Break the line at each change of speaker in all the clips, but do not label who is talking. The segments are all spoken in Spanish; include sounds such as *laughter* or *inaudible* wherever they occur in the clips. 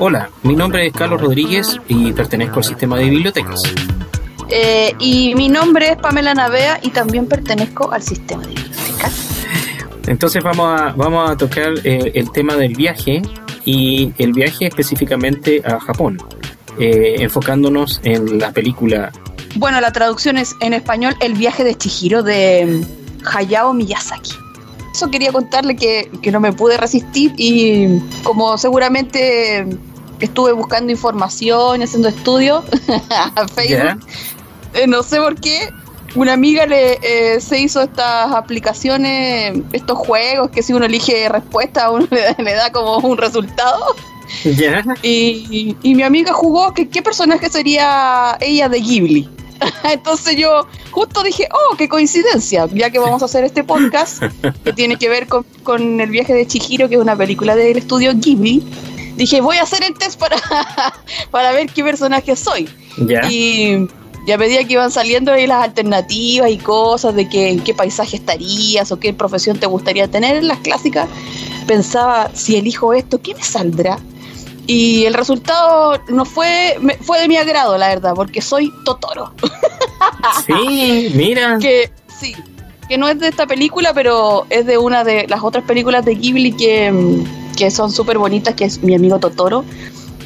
Hola, mi nombre es Carlos Rodríguez y pertenezco al sistema de bibliotecas.
Eh, y mi nombre es Pamela Navea y también pertenezco al sistema de bibliotecas.
Entonces vamos a, vamos a tocar eh, el tema del viaje y el viaje específicamente a Japón, eh, enfocándonos en la película.
Bueno, la traducción es en español El viaje de Chihiro de Hayao Miyazaki. Eso quería contarle que, que no me pude resistir y como seguramente estuve buscando información, haciendo estudios *laughs* a Facebook, eh, no sé por qué, una amiga le eh, se hizo estas aplicaciones, estos juegos que si uno elige respuesta, uno *laughs* le, da como un resultado. Y, y, mi amiga jugó que qué personaje sería ella de Ghibli. *laughs* Entonces yo justo dije, oh, qué coincidencia, ya que vamos a hacer este podcast que tiene que ver con, con el viaje de Chihiro, que es una película del estudio Ghibli. Dije, voy a hacer el test para, *laughs* para ver qué personaje soy. Y y a medida que iban saliendo ahí las alternativas y cosas de que en qué paisaje estarías o qué profesión te gustaría tener, las clásicas, pensaba, si elijo esto, ¿qué me saldrá? Y el resultado no fue, fue de mi agrado, la verdad, porque soy Totoro. *laughs*
Sí, mira.
Que sí, que no es de esta película, pero es de una de las otras películas de Ghibli que, que son súper bonitas, que es mi amigo Totoro.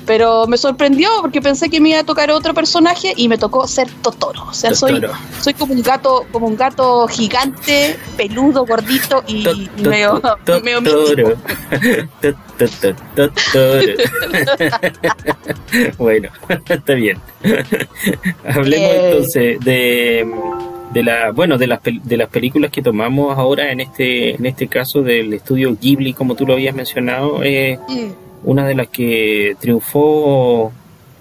Pero me sorprendió porque pensé que me iba a tocar otro personaje y me tocó ser Totoro. O sea, soy soy como un gato, como un gato gigante, peludo, gordito y *laughs* medio,
Totoro. *laughs* *laughs* bueno, está bien. Hablemos eh. entonces de de la bueno de las de las películas que tomamos ahora en este en este caso del estudio Ghibli como tú lo habías mencionado eh, mm una de las que triunfó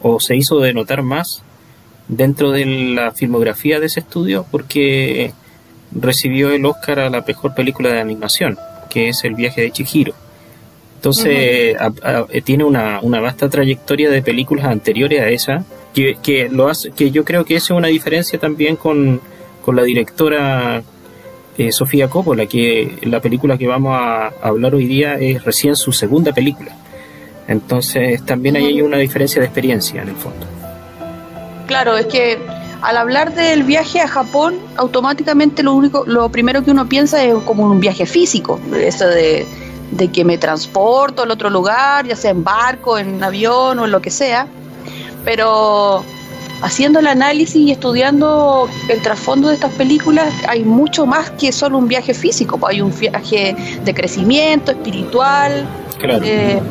o se hizo denotar más dentro de la filmografía de ese estudio porque recibió el Oscar a la mejor película de animación, que es El viaje de Chihiro. Entonces tiene una, vasta trayectoria de películas anteriores a esa, que, que, lo hace, que yo creo que esa es una diferencia también con, con la directora eh, Sofía Coppola, que la película que vamos a hablar hoy día es recién su segunda película. Entonces también hay una diferencia de experiencia en el fondo.
Claro, es que al hablar del viaje a Japón, automáticamente lo único, lo primero que uno piensa es como un viaje físico, eso de, que me transporto al otro lugar, ya sea en barco, en avión o en lo que sea. Pero haciendo el análisis y estudiando el trasfondo de estas películas, hay mucho más que solo un viaje físico, pues hay un viaje de crecimiento espiritual, claro. De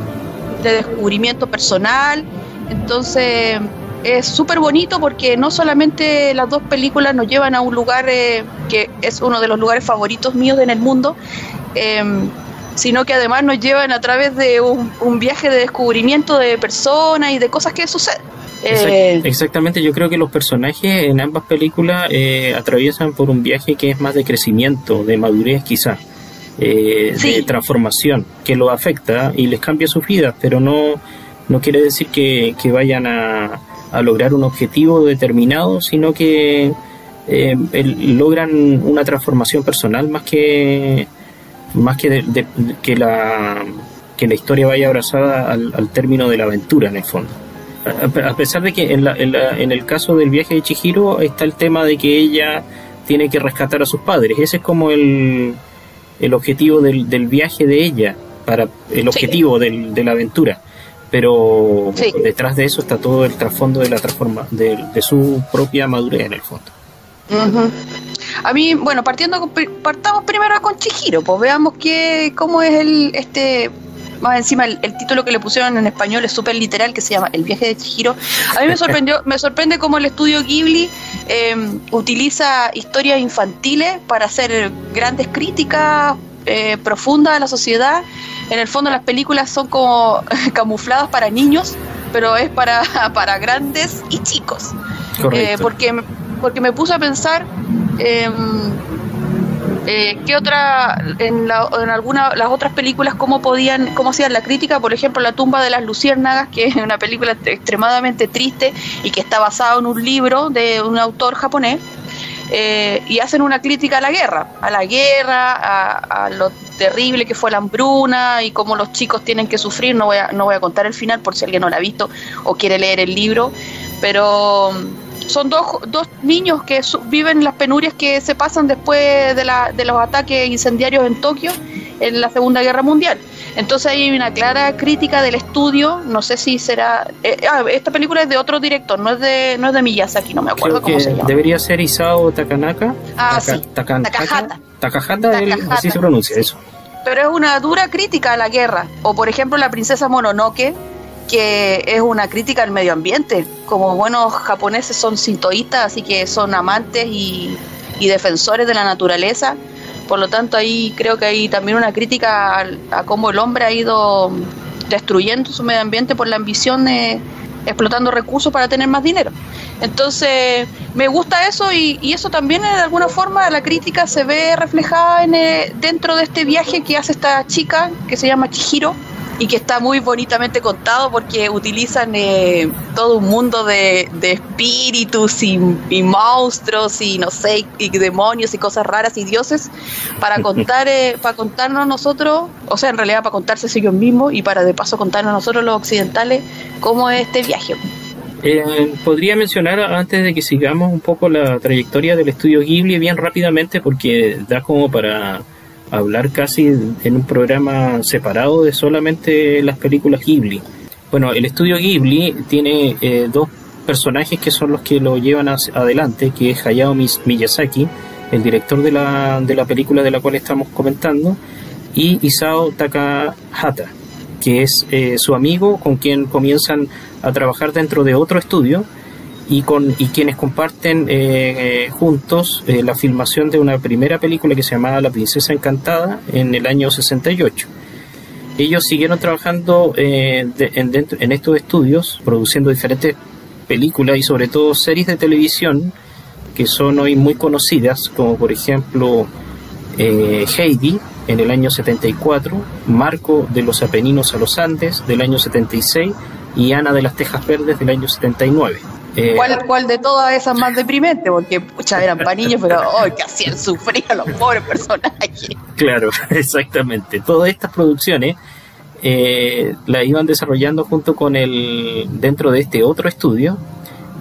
descubrimiento personal. Entonces es súper bonito porque no solamente las dos películas nos llevan a un lugar eh, que es uno de los lugares favoritos míos en el mundo, em, sino que además nos llevan a través de un, viaje de descubrimiento de personas y de cosas que suceden.
Eh, exactamente, yo creo que los personajes en ambas películas eh, atraviesan por un viaje que es más de crecimiento, de madurez quizás eh, de transformación que lo afecta y les cambia su vida, pero no, no quiere decir que, vayan a, lograr un objetivo determinado, sino que eh, logran una transformación personal más que más que, que la que la historia vaya abrazada al, término de la aventura en el fondo. A, pesar de que en, en el caso del viaje de Chihiro está el tema de que ella tiene que rescatar a sus padres. Ese es como el, el objetivo del, del viaje de ella, para el objetivo del, de la aventura. Pero detrás de eso está todo el trasfondo de la transforma, de, su propia madurez en el fondo.
A mí, bueno, partiendo partamos primero con Chihiro, pues veamos qué, cómo es el este más encima el, título que le pusieron en español es súper literal, que se llama El viaje de Chihiro. A mí me sorprendió, *laughs* me sorprende cómo el estudio Ghibli em, utiliza historias infantiles para hacer grandes críticas eh, profundas a la sociedad en el fondo las películas son como *laughs* camufladas para niños, pero es para, *laughs* para grandes y chicos. Eh, porque, porque me puse a pensar eh, eh, ¿Qué otra, en, la, en algunas las otras películas, cómo podían, cómo hacían la crítica? Por ejemplo, La tumba de las luciérnagas, que es una película extremadamente triste y que está basada en un libro de un autor japonés. Eh, y hacen una crítica a la guerra, a la guerra, a, lo terrible que fue la hambruna y cómo los chicos tienen que sufrir. No voy a, no voy a contar el final por si alguien no la ha visto o quiere leer el libro, pero son dos, dos niños que viven las penurias que se pasan después de, la, de los ataques incendiarios en Tokio en la Segunda Guerra Mundial. Entonces hay una clara crítica del estudio, no sé si será... Eh, ah, esta película es de otro director, no es de, no es de Miyazaki, no me acuerdo cómo se llama.
Debería ser Isao Takanaka.
Ah, sí.
Takahata. Takahata, así se pronuncia eso.
Pero es una dura crítica a la guerra. O por ejemplo la princesa Mononoke, que es una crítica al medio ambiente. Como buenos japoneses son sintoístas, así que son amantes y, defensores de la naturaleza. Por lo tanto, ahí creo que hay también una crítica a, cómo el hombre ha ido destruyendo su medio ambiente por la ambición de explotando recursos para tener más dinero. Entonces, me gusta eso y, eso también de alguna forma la crítica se ve reflejada en, eh, dentro de este viaje que hace esta chica que se llama Chihiro y que está muy bonitamente contado porque utilizan eh, todo un mundo de, espíritus y, monstruos y no sé, y demonios y cosas raras y dioses para *laughs* contar, eh, para contarnos nosotros, o sea, en realidad para contarse ellos mismos y para de paso contarnos nosotros los occidentales cómo es este viaje.
Eh, podría mencionar antes de que sigamos un poco la trayectoria del estudio Ghibli bien rápidamente porque da como para hablar casi en un programa separado de solamente las películas Ghibli. Bueno, el estudio Ghibli tiene eh, dos personajes que son los que lo llevan adelante, que es Hayao Miyazaki, el director de la, de la película de la cual estamos comentando, y Isao Takahata, que es eh, su amigo con quien comienzan a trabajar dentro de otro estudio y, con, quienes comparten eh, eh, juntos eh, la filmación de una primera película que se llamaba La Princesa Encantada en el año 68. Ellos siguieron trabajando en, en estos estudios, produciendo diferentes películas y sobre todo series de televisión que son hoy muy conocidas, como por ejemplo Heidi en el año 74, Marco de los Apeninos a los Andes del año 76 y Ana de las Tejas Verdes del año 79.
Eh, ¿Cuál, de todas esas más deprimente? Porque, pucha, eran para niños, pero ¡ay, *laughs* que hacían sufrir a los pobres personajes!
Claro, *laughs* exactamente. Todas estas producciones eh, las iban desarrollando junto con el. dentro de este otro estudio.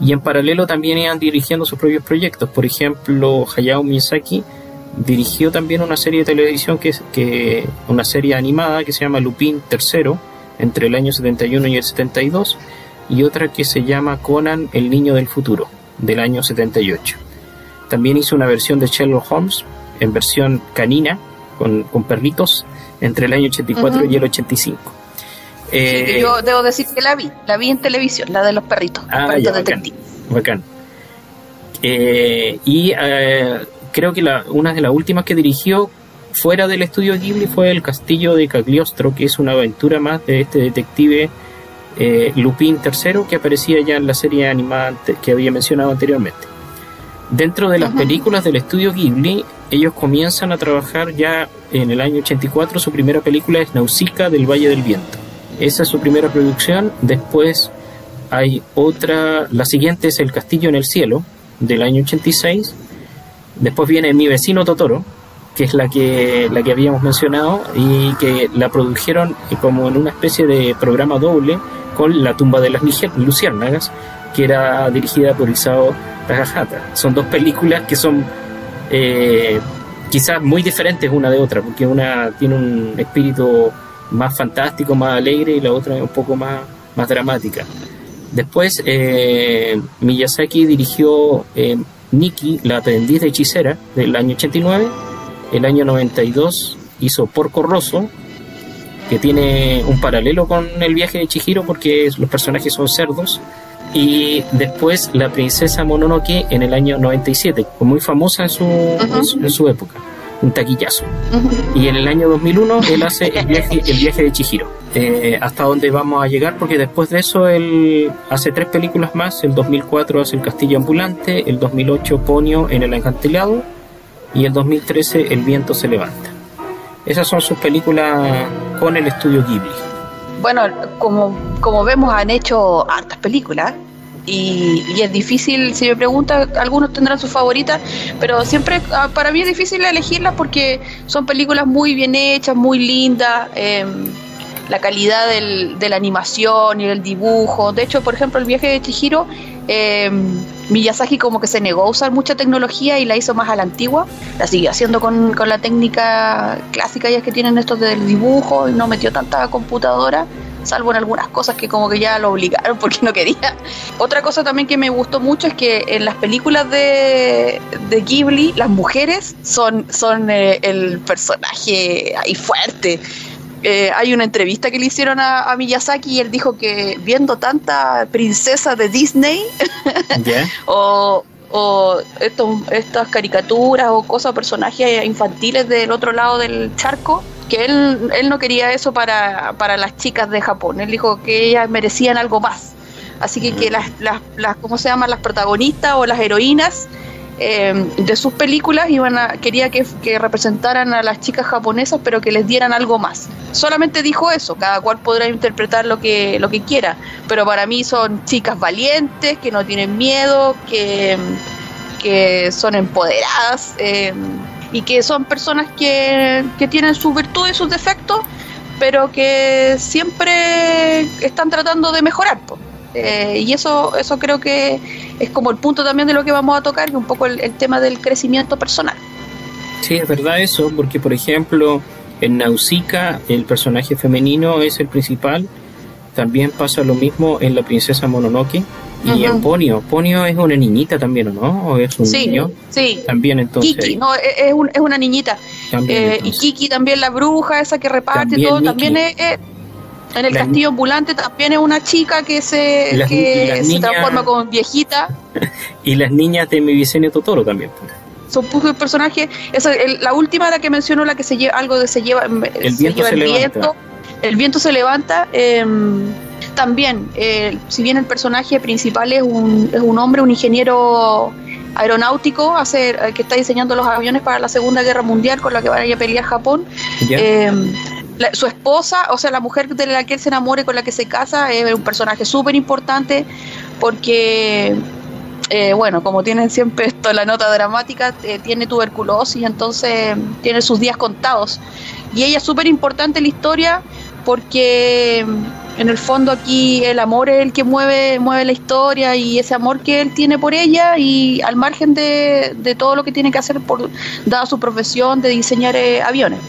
Y en paralelo también iban dirigiendo sus propios proyectos. Por ejemplo, Hayao Miyazaki dirigió también una serie de televisión que es que una serie animada que se llama Lupin III entre el año 71 y el 72 y otra que se llama Conan el Niño del Futuro, del año 78. También hizo una versión de Sherlock Holmes en versión canina, con, perritos, entre el año 84 y el 85.
Eh, yo debo decir que la vi, la vi en televisión, la de los perritos,
ah, bacán, eh, y eh, creo que la, una de las últimas que dirigió fuera del estudio Ghibli fue El Castillo de Cagliostro, que es una aventura más de este detective eh, Lupin III, que aparecía ya en la serie animada que había mencionado anteriormente. Dentro de las películas del estudio Ghibli, ellos comienzan a trabajar ya en el año 84. Su primera película es Nausicaa del Valle del Viento. Esa es su primera producción. Después hay otra, la siguiente es El Castillo en el Cielo del año 86. Después viene Mi vecino Totoro, que es la que, la que habíamos mencionado y que la produjeron como en una especie de programa doble con La tumba de las luciérnagas, que era dirigida por Isao Takahata. Son dos películas que son eh, quizás muy diferentes una de otra, porque una tiene un espíritu más fantástico, más alegre, y la otra es un poco más, más dramática. Después, eh, Miyazaki dirigió eh, Nikki, la aprendiz de hechicera, del año 89. El año 92 hizo Porco Rosso, que tiene un paralelo con el viaje de Chihiro porque los personajes son cerdos. Y después la princesa Mononoke en el año 97, muy famosa en su, en su, época. un taquillazo. Y en el año 2001 él hace el viaje, el viaje de Chihiro. Eh, hasta dónde vamos a llegar, porque después de eso él hace tres películas más. El 2004 hace El Castillo Ambulante, el 2008 Ponio en el Encantilado y el 2013 El Viento se levanta. Esas son sus películas con el estudio Ghibli.
Bueno, como, como vemos han hecho hartas películas y, es difícil, si me preguntan, algunos tendrán sus favoritas, pero siempre ah, para mí es difícil elegirlas porque son películas muy bien hechas, muy lindas. Em, la calidad del, de la animación y el dibujo. De hecho, por ejemplo, el viaje de Chihiro, eh, Miyazaki como que se negó a usar mucha tecnología y la hizo más a la antigua. La siguió haciendo con, con la técnica clásica ya que tienen estos del dibujo y no metió tanta computadora salvo en algunas cosas que como que ya lo obligaron *laughs* porque no quería. Otra cosa también que me gustó mucho es que en las películas de, de Ghibli las mujeres son, son eh, el personaje ahí fuerte. Eh, hay una entrevista que le hicieron a, Miyazaki y él dijo que viendo tanta princesa de Disney *laughs* o, o estas caricaturas o cosas, personajes infantiles del otro lado del charco, que él, él no quería eso para, para las chicas de Japón. Él dijo que ellas merecían algo más. Así que, que las, las, las, ¿cómo se llaman? Las protagonistas o las heroínas eh, de sus películas iban a, quería que, que, representaran a las chicas japonesas, pero que les dieran algo más. Solamente dijo eso, cada cual podrá interpretar lo que, lo que quiera, pero para mí son chicas valientes, que no tienen miedo, que, que son empoderadas. Eh, y que son personas que, tienen sus virtudes y sus defectos, pero que siempre están tratando de mejorar. Eh, y eso, eso creo que es como el punto también de lo que vamos a tocar, que un poco el, tema del crecimiento personal.
Sí, es verdad eso, porque por ejemplo en Nausicaa el personaje femenino es el principal, también pasa lo mismo en La Princesa Mononoke, y en Ponio, Ponio es una niñita también, no? ¿O es un
sí,
niño?
Sí.
También entonces.
Kiki, no, es, es, una niñita. Eh, y Kiki también la bruja, esa que reparte todo, también es, en el castillo ambulante también es una chica que se, que se transforma como viejita. *laughs*
y las niñas de mi Vicente Totoro también.
Son pocos personajes. Esa, la última la que mencionó, la que se lleva algo de se lleva
el viento se, viento.
El viento se levanta. Eh, también, eh, si bien el personaje principal es un, es un hombre, un ingeniero aeronáutico hace, eh, que está diseñando los aviones para la Segunda Guerra Mundial con la que va a ir a pelear Japón. Eh, su esposa, o sea, la mujer de la que él se enamora y con la que se casa, es un personaje súper importante porque, bueno, como tienen siempre esto, la nota dramática, tiene tuberculosis, entonces tiene sus días contados. Y ella es súper importante en la historia porque en el fondo aquí el amor es el que mueve, mueve la historia y ese amor que él tiene por ella y al margen de, todo lo que tiene que hacer por dada su profesión de diseñar eh, aviones.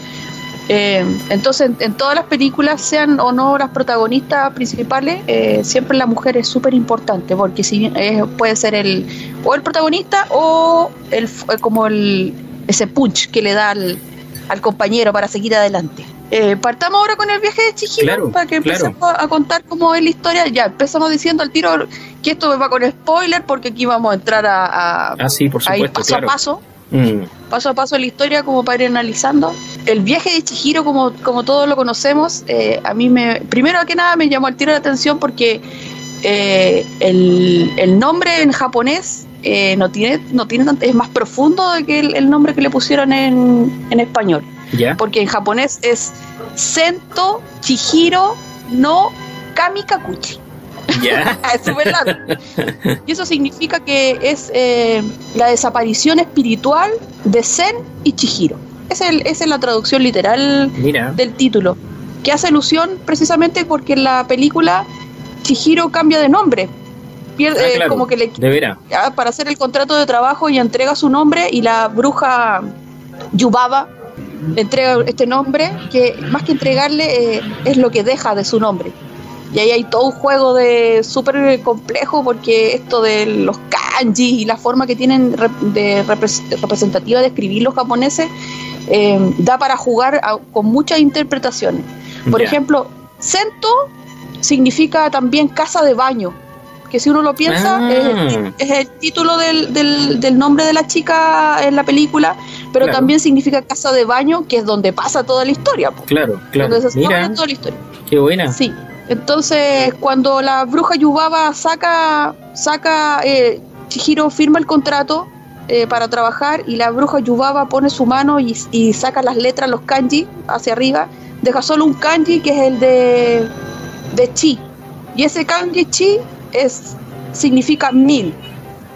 Eh, entonces, en, todas las películas, sean o no las protagonistas principales, eh, siempre la mujer es súper importante, porque si puede ser el o el protagonista o el como el ese punch que le da al, al compañero para seguir adelante. Eh, partamos ahora con el viaje de Chihiro para que empecemos a, contar cómo es la historia. Ya empezamos diciendo al tiro que esto va con spoiler porque aquí vamos a entrar a,
ah, por ir
paso a paso. Mm. Paso a paso la historia como para ir analizando. El viaje de Chihiro, como, como todos lo conocemos, eh, a mí me, primero que nada me llamó al tiro la atención porque eh, el, el, nombre en japonés no tiene, no tiene es más profundo que el, nombre que le pusieron en, en español. Porque en japonés es Sento Chihiro no Kamikakuchi.
Ya. *laughs*
es súper largo. Y eso significa que es eh, la desaparición espiritual de Zen y Chihiro. Es el, esa es la traducción literal del título. Que hace alusión precisamente porque en la película Chihiro cambia de nombre. Pierde,
ah,
como que le para hacer el contrato de trabajo y entrega su nombre y la bruja Yubaba entrega este nombre que más que entregarle eh, es lo que deja de su nombre. Y ahí hay todo un juego de súper complejo porque esto de los kanji y la forma que tienen de representativa de escribir los japoneses eh, da para jugar con muchas interpretaciones. Por ejemplo, Sento significa también casa de baño que si uno lo piensa
Ah.
es, es el título del, del, del nombre de la chica en la película, pero
Claro.
también significa casa de baño, que es donde pasa toda la historia. po.
Claro, claro.
Donde se
Mira,
toda la historia.
qué buena.
Sí. Entonces, cuando la bruja Yubaba saca, saca, eh, Chihiro firma el contrato eh, para trabajar y la bruja Yubaba pone su mano y, saca las letras, los kanji hacia arriba, deja solo un kanji que es el de, de chi. Y ese kanji chi es, significa mil.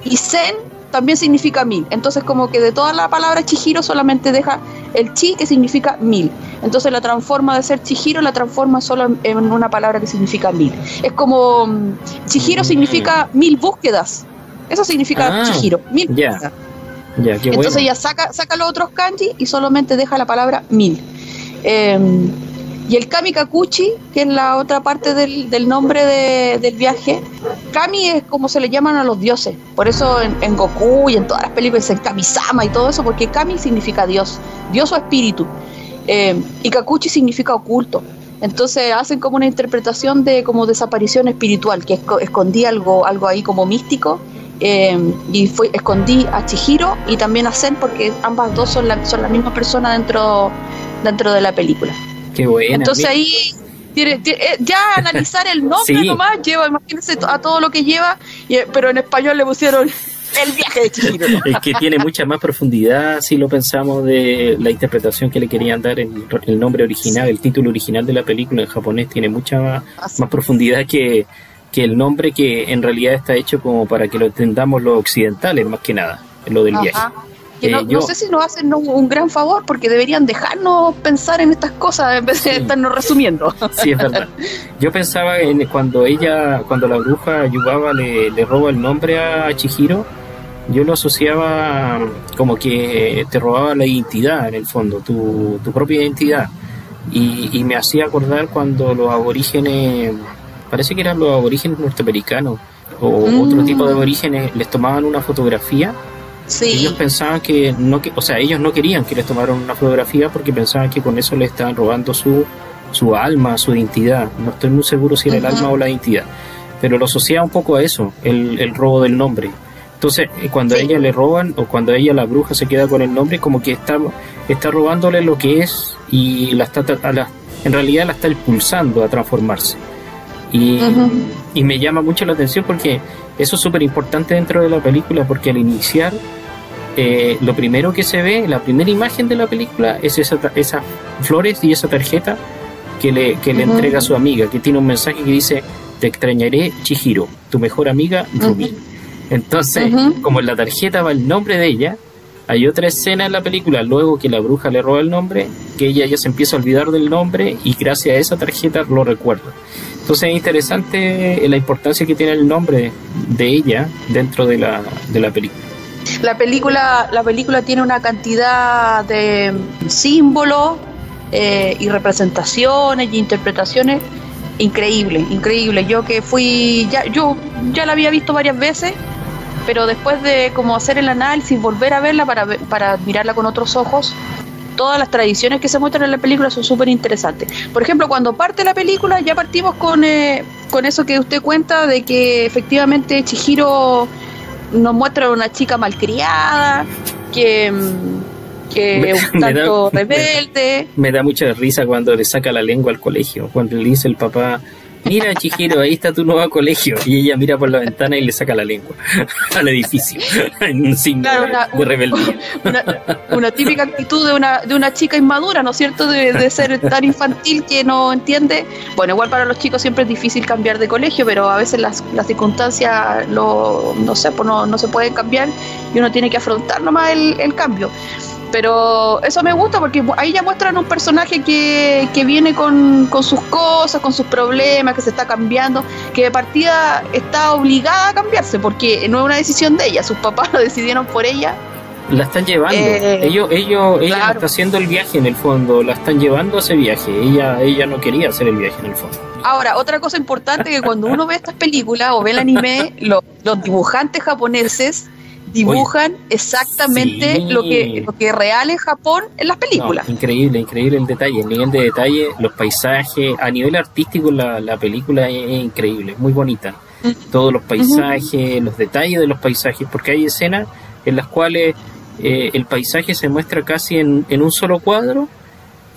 Y zen también significa mil. Entonces, como que de toda la palabra Chihiro solamente deja el chi que significa mil. Entonces la transforma de ser Chihiro, la transforma solo en, una palabra que significa mil. Es como mm, Chihiro
Mm.
significa mil búsquedas. Eso significa
Ah,
Chihiro, mil
ya,
búsquedas.
Ya, qué bueno.
Entonces ella saca, saca los otros kanji y solamente deja la palabra mil. Eh, y el Kami Kakuchi, que es la otra parte del, del nombre de- del viaje, Kami es como se le llaman a los dioses. Por eso en, Goku y en todas las películas en Kami-sama y todo eso, porque Kami significa Dios, Dios o espíritu. Eh, y Kakuchi significa oculto. Entonces hacen como una interpretación de como desaparición espiritual, que esco- escondí algo, algo ahí como místico eh, y fue, escondí a Chihiro y también a Zen porque ambas dos son la, son la misma persona dentro, dentro de la película.
Qué buena.
Entonces ahí tiene, tiene- eh, ya *laughs* analizar el nombre
Sí.
nomás lleva, imagínense a todo lo que lleva, y, eh, pero en español le pusieron *laughs* el viaje de Chihiro.
Es que tiene mucha más profundidad si lo pensamos de la interpretación que le querían dar el, el nombre original, el título original de la película en japonés tiene mucha más profundidad que, que el nombre que en realidad está hecho como para que lo entendamos los occidentales más que nada, lo del viaje.
Que
Eh,
no
yo-
sé si nos hacen un, un gran favor porque deberían dejarnos pensar en estas cosas en vez de
Sí.
estarnos resumiendo.
Sí, es verdad. Yo pensaba en cuando ella, cuando la bruja Yubaba le, le roba el nombre a Chihiro, yo lo asociaba como que te robaba la identidad en el fondo, tu, tu propia identidad. Y, y me hacía acordar cuando los aborígenes, parece que eran los aborígenes norteamericanos o
Mm.
otro tipo de aborígenes, les tomaban una fotografía
Sí,
ellos pensaban que no que, o sea ellos no querían que les tomaran una fotografía porque pensaban que con eso le estaban robando su su alma su identidad no estoy muy seguro si era el
Ujú.
alma o la identidad pero lo asociaba un poco a eso el, el robo del nombre entonces eh, cuando a
Sí.
ella le roban o cuando a ella la bruja se queda con el nombre como que está está robándole lo que es y la está a la- en realidad la está impulsando a transformarse y,
Ujú.
y me llama mucho la atención porque eso es súper importante dentro de la película porque al iniciar eh, lo primero que se ve, la primera imagen de la película es esa, esas flores y esa tarjeta que le, que le entrega a su amiga, que tiene un mensaje que dice, te extrañaré Chihiro, tu mejor amiga.
Ujú.
Entonces, como en la tarjeta va el nombre de ella, hay otra escena en la película, luego que la bruja le roba el nombre, que ella ya se empieza a olvidar del nombre y gracias a esa tarjeta lo recuerda. Entonces es interesante la importancia que tiene el nombre de ella dentro de la, de la película.
La película, la película tiene una cantidad de símbolos eh, y representaciones y interpretaciones increíble, increíble. Yo que fui, ya, yo ya la había visto varias veces, pero después de como hacer el análisis, volver a verla para, para mirarla con otros ojos, todas las tradiciones que se muestran en la película son súper interesantes. Por ejemplo, cuando parte la película, ya partimos con, eh, con eso que usted cuenta de que efectivamente Chihiro nos muestra una chica malcriada, que, mm, que *laughs*
Me-
un
me da-
tanto *laughs*
me-
rebelde.
Me da mucha risa cuando le saca la lengua al colegio, cuando le dice el papá, mira Chihiro, ahí está tu nuevo colegio, y ella mira por la ventana y le saca la lengua *laughs* al edificio, *laughs* en un signo
Claro,
de-
una-
de rebeldía. *laughs*
Una, una típica actitud de una, de una chica inmadura, ¿no es cierto? De, de ser tan infantil que no entiende. Bueno, igual para los chicos siempre es difícil cambiar de colegio, pero a veces las, las circunstancias lo, no sé, pues no, no se pueden cambiar y uno tiene que afrontar nomás el, el cambio. Pero eso me gusta porque ahí ya muestran un personaje que, que viene con, con sus cosas, con sus problemas, que se está cambiando, que de partida está obligada a cambiarse porque no es una decisión de ella, sus papás *laughs* lo decidieron por ella
La están llevando,
Eh,
ellos, ellos, ella
claro.
está haciendo el viaje en el fondo, la están llevando a ese viaje, ella, ella no quería hacer el viaje en el fondo.
Ahora, otra cosa importante que cuando uno ve estas películas o ve el anime, *laughs* lo- los dibujantes japoneses dibujan exactamente
sí.
lo que lo que es real en Japón en las películas.
No, increíble, increíble el detalle, el nivel de detalle, los paisajes, a nivel artístico la, la película es, es increíble, es muy bonita. todos los paisajes, los detalles de los paisajes, porque hay escenas en las cuales eh, el paisaje se muestra casi en, un solo cuadro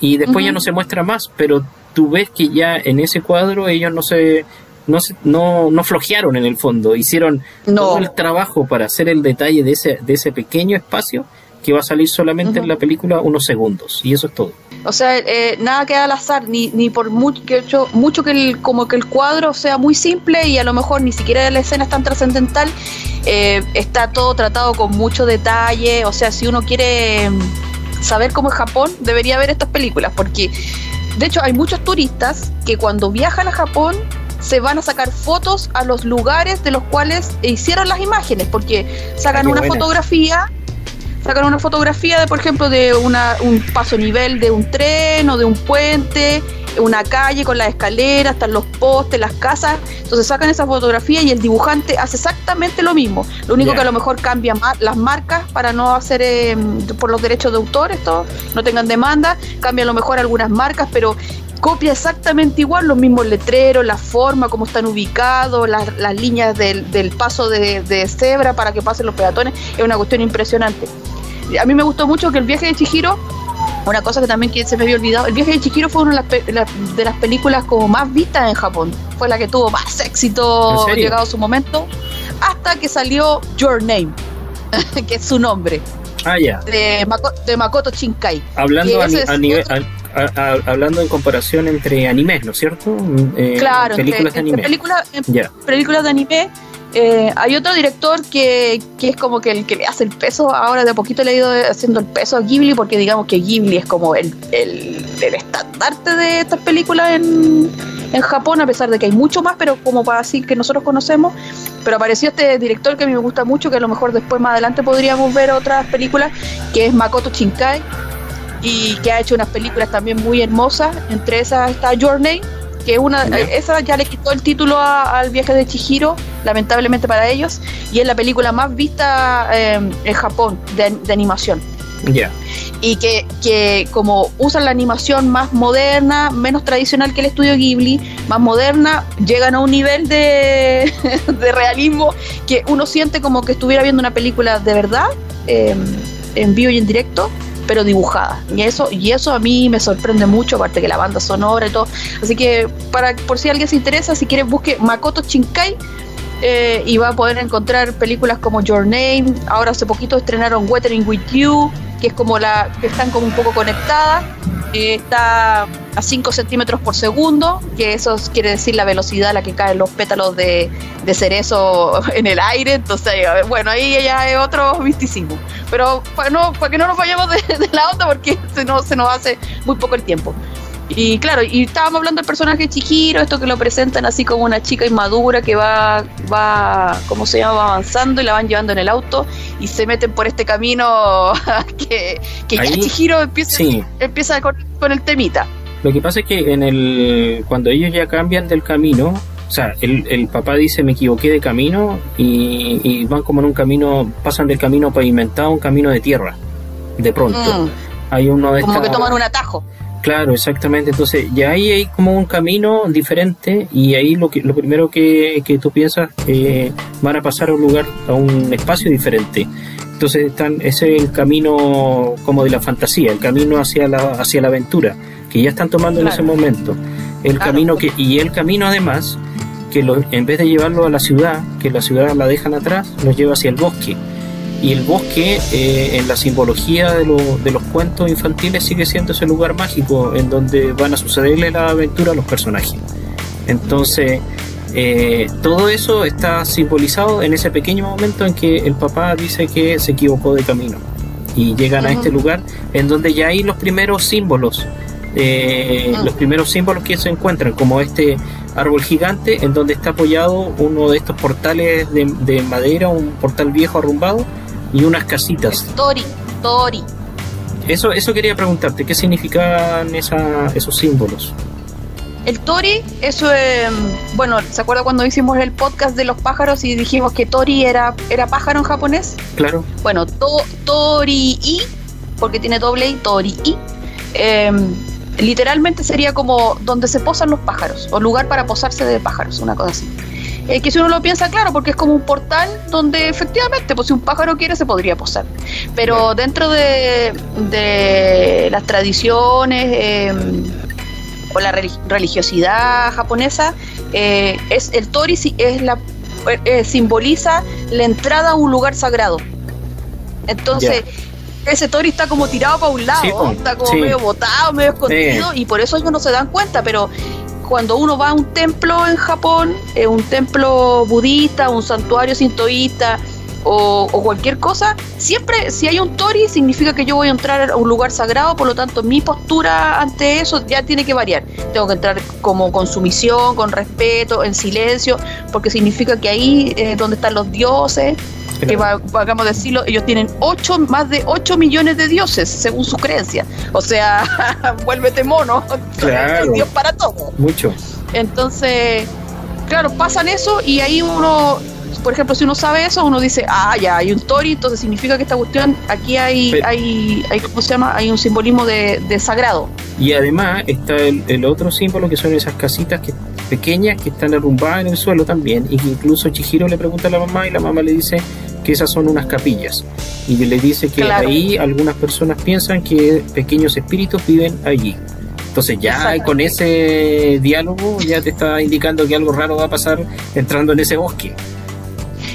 y después ya no se muestra más, pero tú ves que ya en ese cuadro ellos no se no, no, no flojearon en el fondo, hicieron todo el trabajo para hacer el detalle de ese, de ese pequeño espacio que va a salir solamente en la película unos segundos y eso es todo.
O sea, eh, nada queda al azar, ni, ni por mucho que, mucho que el, como que el cuadro sea muy simple y a lo mejor ni siquiera la escena es tan trascendental, eh, está todo tratado con mucho detalle. O sea, si uno quiere mm, saber cómo es Japón, debería ver estas películas, porque de hecho hay muchos turistas que cuando viajan a Japón se van a sacar fotos a los lugares de los cuales hicieron las imágenes, porque sacan ah, una fotografía, sacan una fotografía de, por ejemplo, de una, un paso nivel de un tren o de un puente, una calle con las escaleras, están los postes, las casas, entonces sacan esa fotografía y el dibujante hace exactamente lo mismo, lo único que a lo mejor cambia las marcas para no hacer em, por los derechos de autor, esto no tengan demanda, cambia a lo mejor algunas marcas, pero copia exactamente igual los mismos letreros, la forma, cómo están ubicados, las, líneas del, paso de, cebra para que pasen los peatones, es una cuestión impresionante. A mí me gustó mucho que el viaje de Chihiro, una cosa que también se me había olvidado, el viaje de Chihiro fue una de las, películas como más vistas en Japón, fue la que tuvo más éxito llegado a su momento, hasta que salió Your Name, *laughs* que es su nombre.
Ah, ya.
De, Makoto Shinkai.
Hablando a, nivel, hablando en comparación entre animes, ¿no es cierto?
Eh, claro, películas de anime. películas de anime. Eh, hay otro director que, es como que el que le hace el peso, ahora de a poquito le ha ido haciendo el peso a Ghibli, porque digamos que Ghibli es como el, el, estandarte de estas películas en, en Japón, a pesar de que hay mucho más, pero como para decir que nosotros conocemos. Pero apareció este director que a mí me gusta mucho, que a lo mejor después más adelante podríamos ver otras películas, que es Makoto Shinkai, y que ha hecho unas películas también muy hermosas. Entre esas está Journey, que una, esa ya le quitó el título al viaje de Chihiro, lamentablemente para ellos, y es la película más vista em, en Japón de, animación.
Ya.
Y que, que, como usan la animación más moderna, menos tradicional que el estudio Ghibli, más moderna, llegan a un nivel de, *laughs* de realismo que uno siente como que estuviera viendo una película de verdad, em, en vivo y en directo, pero dibujada. Y eso, y eso a mí me sorprende mucho, aparte que la banda sonora y todo. Así que para por si alguien se interesa, si quiere busque Makoto Shinkai eh, y va a poder encontrar películas como Your Name. Ahora hace poquito estrenaron Weathering with You, que es como la que están como un poco conectadas. Eh, está a 5 centímetros por segundo, que eso quiere decir la velocidad a la que caen los pétalos de, cerezo en el aire. Entonces, bueno, ahí ya es otro misticismo. Pero para, no, para que no nos vayamos *laughs* de, la onda, porque se nos, se nos hace muy poco el tiempo. Y claro, y estábamos hablando del personaje Chihiro, esto que lo presentan así como una chica inmadura que va, va, ¿cómo se llama? Va avanzando y la van llevando en el auto y se meten por este camino *laughs* que, que ya Chihiro empieza, empieza con, el temita.
Lo que pasa es que en el cuando ellos ya cambian del camino, o sea, el, el papá dice me equivoqué de camino y, van como en un camino, pasan del camino pavimentado a un camino de tierra, de pronto. Mm. Hay uno de
como que toman un atajo.
Claro, exactamente. Entonces, ya ahí hay como un camino diferente y ahí lo que lo primero que, que tú piensas eh, van a pasar a un lugar, a un espacio diferente. Entonces, están, ese es el camino como de la fantasía, el camino hacia la, hacia la aventura, que ya están tomando en ese momento. El camino que, y el camino además, que lo, en vez de llevarlo a la ciudad, que la ciudad la dejan atrás, los lleva hacia el bosque. Y el bosque eh, en la simbología de, de, los cuentos infantiles sigue siendo ese lugar mágico en donde van a sucederle la aventura a los personajes. Entonces, eh, todo eso está simbolizado en ese pequeño momento en que el papá dice que se equivocó de camino. Y llegan a este lugar en donde ya hay los primeros símbolos, eh, los primeros símbolos que se encuentran, como este árbol gigante en donde está apoyado uno de estos portales de, de madera, un portal viejo arrumbado y unas casitas.
Tori, Tori.
Eso, eso quería preguntarte, ¿qué significaban esa, esos símbolos?
El Tori, eso es, bueno, ¿se acuerda cuando hicimos el podcast de los pájaros y dijimos que Tori era, era pájaro en japonés?
Claro.
Bueno, to, Tori I, porque tiene doble I, Tori I, em, literalmente sería como donde se posan los pájaros, o lugar para posarse de pájaros, una cosa así. eh, que si uno lo piensa claro, porque es como un portal donde efectivamente, pues si un pájaro quiere se podría posar. Pero dentro de, de las tradiciones eh, o la religiosidad japonesa, eh, es el tori es la simboliza la entrada a un lugar sagrado. Entonces, ese tori está como tirado para un lado, está como medio botado, medio escondido, y por eso ellos no se dan cuenta, pero cuando uno va a un templo en Japón, eh, un templo budista, un santuario sintoísta o, cualquier cosa, siempre si hay un tori significa que yo voy a entrar a un lugar sagrado, por lo tanto mi postura ante eso ya tiene que variar. Tengo que entrar como con sumisión, con respeto, en silencio, porque significa que ahí es donde están los dioses que vamos a decirlo, ellos tienen ocho, más de 8 millones de dioses, según su creencia. O sea, *laughs* vuélvete mono. Claro. *laughs* Dios para todo.
Mucho.
Entonces, claro, pasan eso y ahí uno, por ejemplo, si uno sabe eso, uno dice, ah, ya, hay un tori, entonces significa que esta cuestión, aquí hay, hay, hay, ¿cómo se llama? Hay un simbolismo de, sagrado.
Y además está el, el, otro símbolo que son esas casitas que, pequeñas que están arrumbadas en el suelo también, y que incluso Chihiro le pregunta a la mamá y la mamá le dice, que esas son unas capillas. Y le dice que ahí algunas personas piensan que pequeños espíritus viven allí. Entonces ya con ese diálogo ya te está indicando que algo raro va a pasar entrando en ese bosque.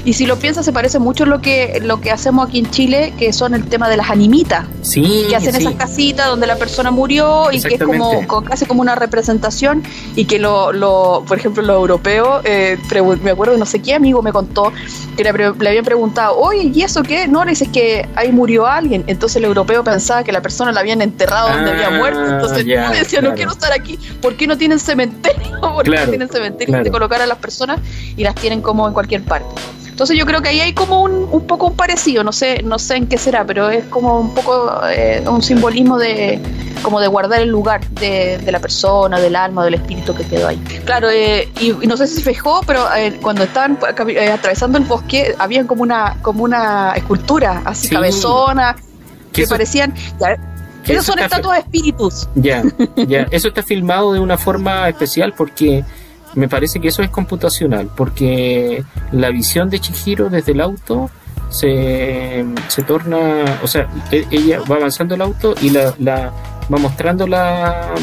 Y si lo piensas, se parece mucho lo que, lo que hacemos aquí en Chile, que son el tema de las animitas.
Sí.
Que hacen esas casitas donde la persona murió y que es como, casi como una representación. Y que lo, lo por ejemplo, los europeos, eh, me acuerdo, no sé qué amigo me contó, que le, habían preguntado, oye, ¿y eso qué? No, le dices que ahí murió alguien. Entonces el europeo pensaba que la persona la habían enterrado donde había ah, muerto. Entonces yo decía, no quiero estar aquí. ¿Por qué no tienen cementerio? *laughs* ¿Por qué no tienen cementerio de colocar a las personas y las tienen como en cualquier parte? Entonces yo creo que ahí hay como un, un poco un parecido, no sé, no sé en qué será, pero es como un poco eh, un simbolismo de como de guardar el lugar de, la persona, del alma, del espíritu que quedó ahí. Claro, eh, y, no sé si se fijó, pero eh, cuando estaban atravesando el bosque, habían como una, como una escultura así cabezona, que parecían. esos son estatuas de espíritus.
Ya, ya. Eso está filmado de una forma especial porque me parece que eso es computacional, porque la visión de Chihiro desde el auto se, se torna, o sea, e, ella va avanzando el auto y la, la va mostrando la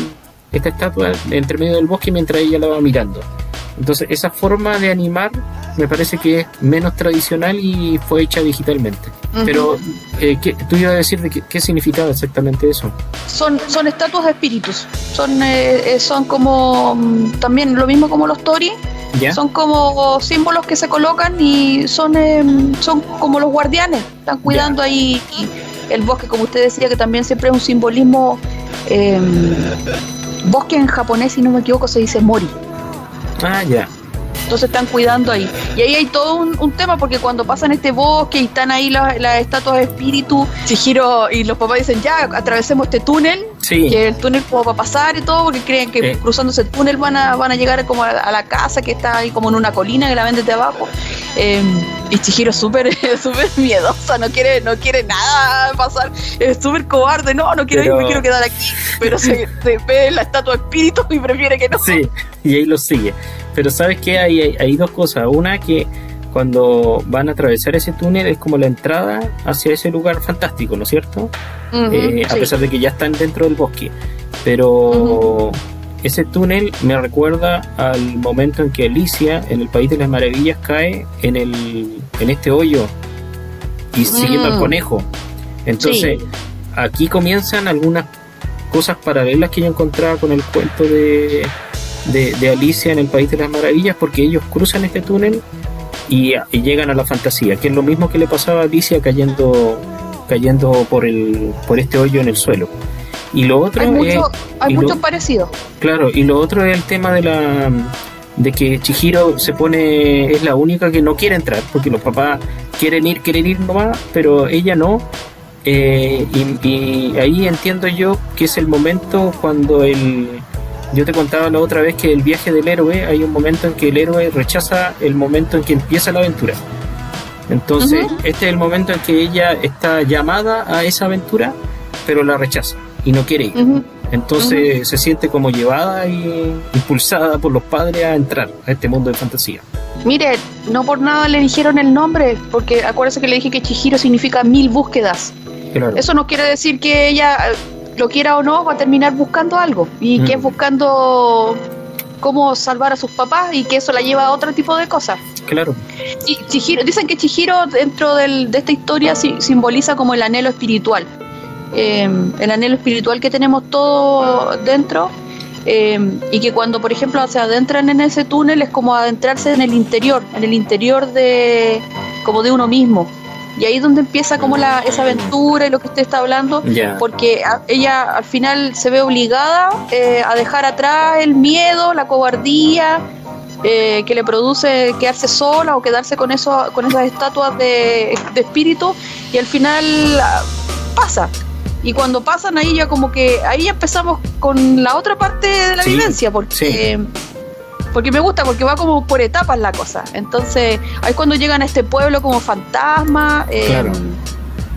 esta estatua entre medio del bosque mientras ella la va mirando. Entonces, esa forma de animar me parece que es menos tradicional y fue hecha digitalmente. Pero, eh, ¿tú ibas a decir de qué, significaba exactamente eso?
Son, son estatuas de espíritus. Son, eh, eh, son como mm, también lo mismo como los tori. Son como símbolos que se colocan y son, em, son como los guardianes. Están cuidando ahí el bosque, como usted decía, que también siempre es un simbolismo. Em, bosque en japonés, si no me equivoco, se dice mori.
Ah, ya.
Entonces están cuidando ahí. Y ahí hay todo un, tema porque cuando pasan este bosque y están ahí las, estatuas de espíritu, Chihiro y los papás dicen, ya, atravesemos este túnel, que el túnel como va a pasar y todo, porque creen que cruzando ese túnel van a, van a llegar como a, la casa que está ahí como en una colina que la ven desde abajo. Em, y Chihiro súper *laughs* súper miedosa, no quiere, no quiere nada pasar, es súper cobarde, no, no quiero ir, me quiero quedar aquí, pero se, ve la estatua de espíritu y prefiere que no.
Sí, y ahí lo sigue. Pero sabes que hay, hay, dos cosas. Una que cuando van a atravesar ese túnel es como la entrada hacia ese lugar fantástico, ¿no es cierto? Eh, a pesar de que ya están dentro del bosque. Pero ese túnel me recuerda al momento en que Alicia en el País de las Maravillas cae en, el, en este hoyo y siguiendo al mm. conejo. Entonces, aquí comienzan algunas cosas paralelas que yo encontraba con el cuento de, de, Alicia en el País de las Maravillas porque ellos cruzan este túnel y, llegan a la fantasía, que es lo mismo que le pasaba a Alicia cayendo, cayendo por, el, por este hoyo en el suelo. Y lo otro
hay mucho, hay mucho parecido.
Claro, y lo otro es el tema de la de que Chihiro se pone es la única que no quiere entrar porque los papás quieren ir quieren ir nomás pero ella no eh, y, y, ahí entiendo yo que es el momento cuando el yo te contaba la otra vez que el viaje del héroe hay un momento en que el héroe rechaza el momento en que empieza la aventura. Entonces, este es el momento en que ella está llamada a esa aventura, pero la rechaza y no quiere ir. Entonces se siente como llevada y impulsada por los padres a entrar a este mundo de fantasía.
Mire, no por nada le dijeron el nombre, porque acuérdese que le dije que Chihiro significa mil búsquedas. Eso no quiere decir que ella, lo quiera o no, va a terminar buscando algo. Y que es mm. buscando cómo salvar a sus papás y que eso la lleva a otro tipo de cosas.
Claro.
Y Chihiro, dicen que Chihiro dentro de esta historia simboliza como el anhelo espiritual. Eh, el anhelo espiritual que tenemos todos dentro eh, y que cuando, por ejemplo, se adentran en ese túnel es como adentrarse en el interior, en el interior de como de uno mismo. Y ahí es donde empieza como la, esa aventura y lo que usted está hablando, porque ella al final se ve obligada eh, a dejar atrás el miedo, la cobardía, eh, que le produce quedarse sola o quedarse con eso, con esas estatuas de, de espíritu, y al final ah, pasa, y cuando pasan ahí ya como que ahí ya empezamos con la otra parte de la vivencia, porque, porque me gusta, porque va como por etapas la cosa. Entonces, ahí es cuando llegan a este pueblo como fantasma. Eh,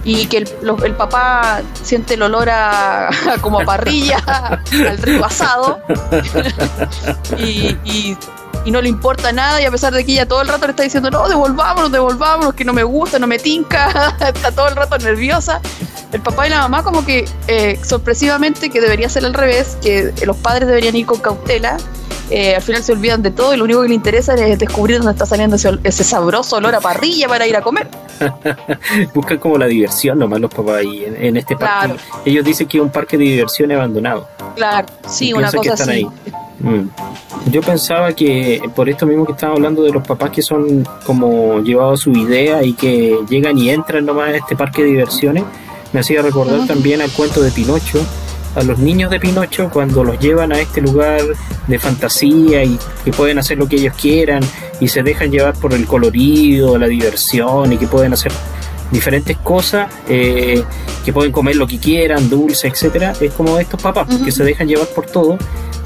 y que el, papá siente el olor a, *laughs* como a parrilla *laughs* al asado *laughs* y, y, no le importa nada y a pesar de que ella todo el rato le está diciendo no, devolvámonos, devolvámonos, que no me gusta, no me tinca, está todo el rato nerviosa el papá y la mamá como que eh, sorpresivamente, que debería ser al revés, que los padres deberían ir con cautela, eh, al final se olvidan de todo y lo único que les interesa es descubrir dónde está saliendo ese, sabroso olor a parrilla para ir a comer. *laughs*
Buscan como la diversión nomás los papás ahí en, este parque. Ellos dicen que es un parque de diversión abandonado.
Claro, sí, una cosa así.
Mm. Yo pensaba que por esto mismo que estaba hablando de los papás que son como llevados a su idea y que llegan y entran nomás a este parque de diversiones, me hacía recordar también al cuento de Pinocho, a los niños de Pinocho cuando los llevan a este lugar de fantasía y que pueden hacer lo que ellos quieran y se dejan llevar por el colorido, la diversión y que pueden hacer diferentes cosas, eh, que pueden comer lo que quieran, dulce, etcétera, es como estos papás que se dejan llevar por todo,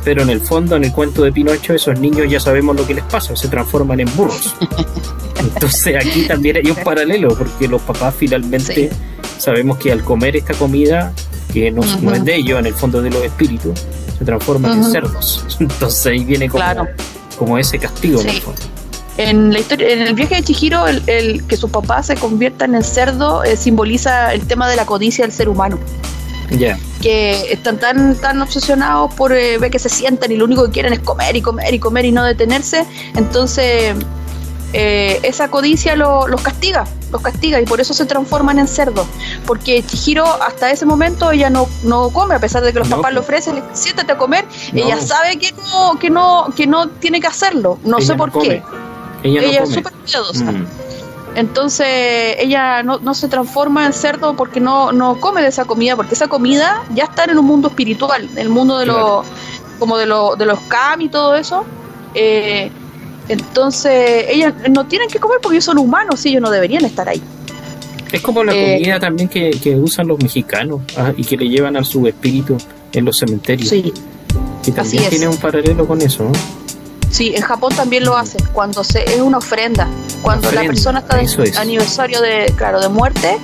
pero en el fondo, en el cuento de Pinocho, esos niños ya sabemos lo que les pasa, se transforman en burros. *laughs* Entonces aquí también hay un paralelo, porque los papás finalmente sabemos que al comer esta comida, que no, es de ellos, en el fondo de los espíritus, se transforman en cerdos. *laughs* Entonces ahí viene como, como ese castigo en el fondo.
En, la historia, en el viaje de Chihiro, el, que sus papás se conviertan en cerdo eh, simboliza el tema de la codicia del ser humano. Que están tan, tan obsesionados por eh, ver que se sientan y lo único que quieren es comer y comer y comer y no detenerse. Entonces, eh, esa codicia los castiga, los castiga y por eso se transforman en cerdos. Porque Chihiro hasta ese momento ella no, no come, a pesar de que los papás le ofrecen, le siéntate a comer, ella sabe que no, que no, que no tiene que hacerlo, no sé por qué. Ella, es súper cuidadosa. Mm. Entonces ella no, no, se transforma en cerdo porque no, no come de esa comida, porque esa comida ya está en un mundo espiritual, en el mundo de los como de, lo, de los kami y todo eso. Eh, entonces, ellas no tienen que comer porque ellos son humanos y ellos no deberían estar ahí.
Es como la eh, comida también que, usan los mexicanos ah, y que le llevan a su espíritu en los cementerios. Sí. Y también tiene un paralelo con eso, ¿no?
Sí, en Japón también lo hacen, cuando se es una ofrenda, cuando la persona está en aniversario de, claro, de muerte,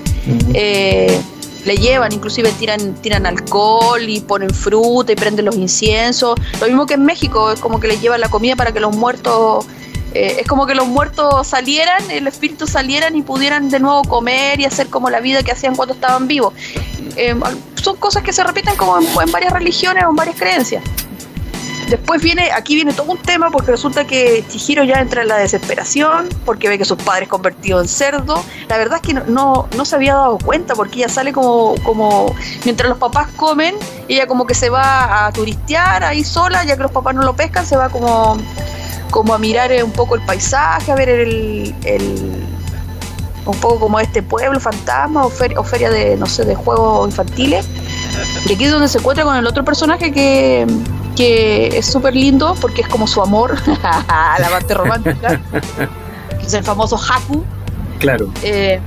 eh, le llevan, inclusive tiran, tiran alcohol y ponen fruta y prenden los inciensos. Lo mismo que en México, es como que les llevan la comida para que los muertos, eh, es como que los muertos salieran, el espíritu salieran y pudieran de nuevo comer y hacer como la vida que hacían cuando estaban vivos. Eh, son cosas que se repiten como en varias religiones o en varias creencias. Después viene, aquí viene todo un tema porque resulta que Chihiro ya entra en la desesperación porque ve que sus padres convertidos en cerdo. La verdad es que no, no, se había dado cuenta porque ella sale como, como, mientras los papás comen, ella como que se va a turistear ahí sola, ya que los papás no lo pescan, se va como, como a mirar un poco el paisaje, a ver el, un poco como este pueblo fantasma o o feria de, no sé, de juegos infantiles. Y aquí es donde se encuentra con el otro personaje que que es súper lindo porque es como su amor, *laughs* la parte romántica, que es el famoso Haku.
Claro.
Eh,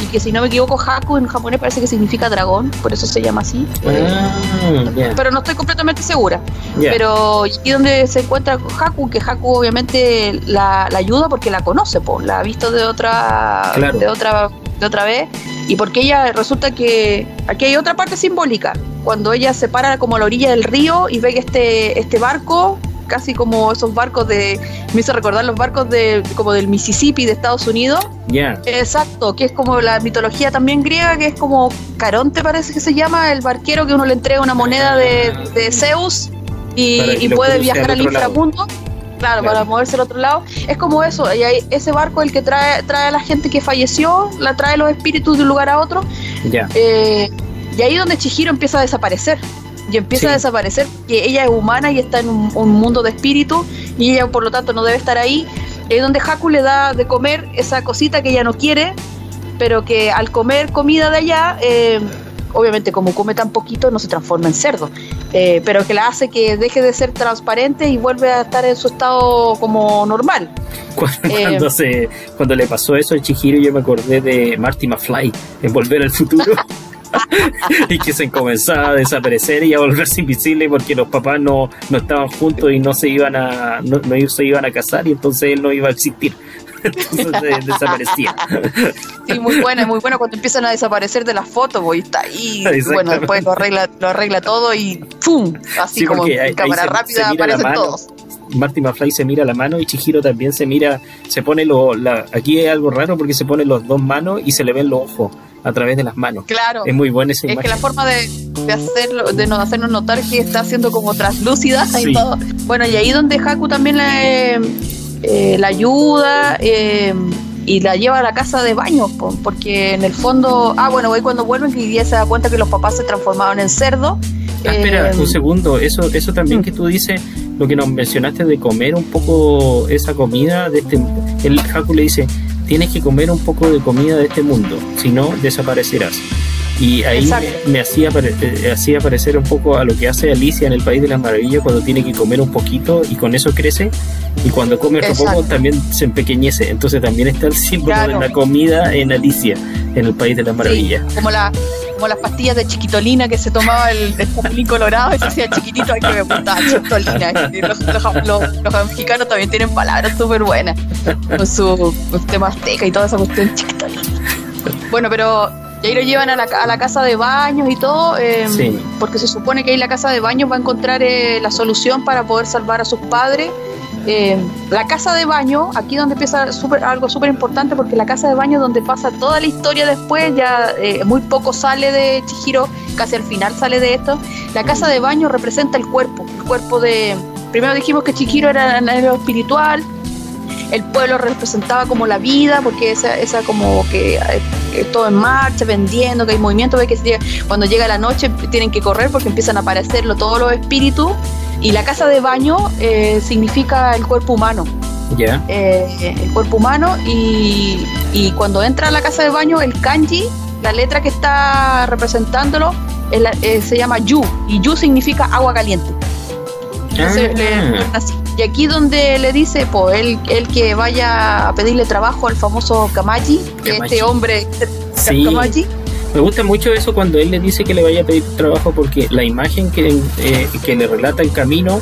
y que si no me equivoco, Haku en japonés parece que significa dragón, por eso se llama así. Ah, pero no estoy completamente segura. Pero aquí donde se encuentra Haku, que Haku obviamente la, ayuda porque la conoce, la ha visto de otra, de otra, de otra vez, y porque ella resulta que aquí hay otra parte simbólica. Cuando ella se para como a la orilla del río y ve que este, este barco casi como esos barcos de, me hizo recordar los barcos de como del Mississippi de Estados Unidos.
Ya.
Exacto, que es como la mitología también griega, que es como Caronte parece que se llama, el barquero que uno le entrega una moneda de, Zeus y, puede viajar al, inframundo. Claro, para moverse al otro lado. Es como eso, y hay, ese barco el que trae, trae a la gente que falleció, la trae los espíritus de un lugar a otro.
Ya.
Eh, y ahí donde Chihiro empieza a desaparecer. Y empieza a desaparecer que ella es humana y está en un, mundo de espíritu y ella por lo tanto no debe estar ahí. Ahí donde Haku le da de comer esa cosita que ella no quiere, pero que al comer comida de allá, eh, obviamente como come tan poquito no se transforma en cerdo, eh, pero que la hace que deje de ser transparente y vuelve a estar en su estado como normal. *laughs*
Cuando, se, cuando le pasó eso a Chihiro yo me acordé de Marty McFly en Volver al Futuro. *laughs* *laughs* y que se comenzaba a desaparecer y a volverse invisible porque los papás no, no estaban juntos y no se iban a no, se iban a casar y entonces él no iba a existir. *laughs* Entonces desaparecía.
Sí, muy buena, muy buena cuando empiezan a desaparecer de las fotos, voy está ahí. Bueno, después lo arregla, lo arregla todo y ¡pum! Así como en cámara rápida aparecen todos.
Marty McFly se mira la mano y Chihiro también se mira, se pone lo, la, aquí es algo raro porque se pone los dos manos y se le ven los ojos a través de las manos.
Claro.
Es muy buena esa
Es que la forma de, de, hacerlo, de nos hacernos notar que está haciendo como traslúcida y todo. Bueno, y ahí donde Haku también la, eh, la ayuda eh, y la lleva a la casa de baño, porque en el fondo, ah, bueno, ahí cuando vuelven que ya se da cuenta que los papás se transformaban en cerdo.
Ah, espera, eh, un segundo, eso, eso también mm. que tú dices, lo que nos mencionaste de comer un poco esa comida, de este, el Haku le dice, tienes que comer un poco de comida de este mundo, si no desaparecerás. Y ahí me, hacía, eh, hacía parecer un poco a lo que hace Alicia en el País de las Maravillas cuando tiene que comer un poquito y con eso crece. Y cuando come otro poco también se empequeñece. Entonces también está el símbolo de la comida en Alicia, en el País de las Maravillas.
como la como las pastillas de chiquitolina que se tomaba el, el colorado y se hacía chiquitito, hay que me gustaba chiquitolina. Los, mexicanos también tienen palabras súper buenas con su tema azteca y toda esa cuestión chiquitolina. Bueno, pero y ahí lo llevan a la, a la casa de baños y todo, em, porque se supone que ahí la casa de baños va a encontrar eh, la solución para poder salvar a sus padres eh, la casa de baño, aquí donde empieza super, algo súper importante, porque la casa de baño donde pasa toda la historia después, ya eh, muy poco sale de Chihiro, casi al final sale de esto. La casa de baño representa el cuerpo, el cuerpo de. Primero dijimos que Chihiro era lo espiritual, el pueblo representaba como la vida, porque esa, esa como que, eh, todo en marcha, vendiendo, que hay movimiento, que cuando llega la noche tienen que correr porque empiezan a aparecer todos los espíritus y la casa de baño eh, significa el cuerpo humano.
Ya.
Eh, el cuerpo humano y, cuando entra a la casa de baño, el kanji, la letra que está representándolo, eh, se llama yu y yu significa agua caliente. Ah. Y aquí donde le dice, pues, él, él, que vaya a pedirle trabajo al famoso Kamaji, que este hombre
Kamaji, me gusta mucho eso cuando él le dice que le vaya a pedir trabajo porque la imagen que, eh, que le relata el camino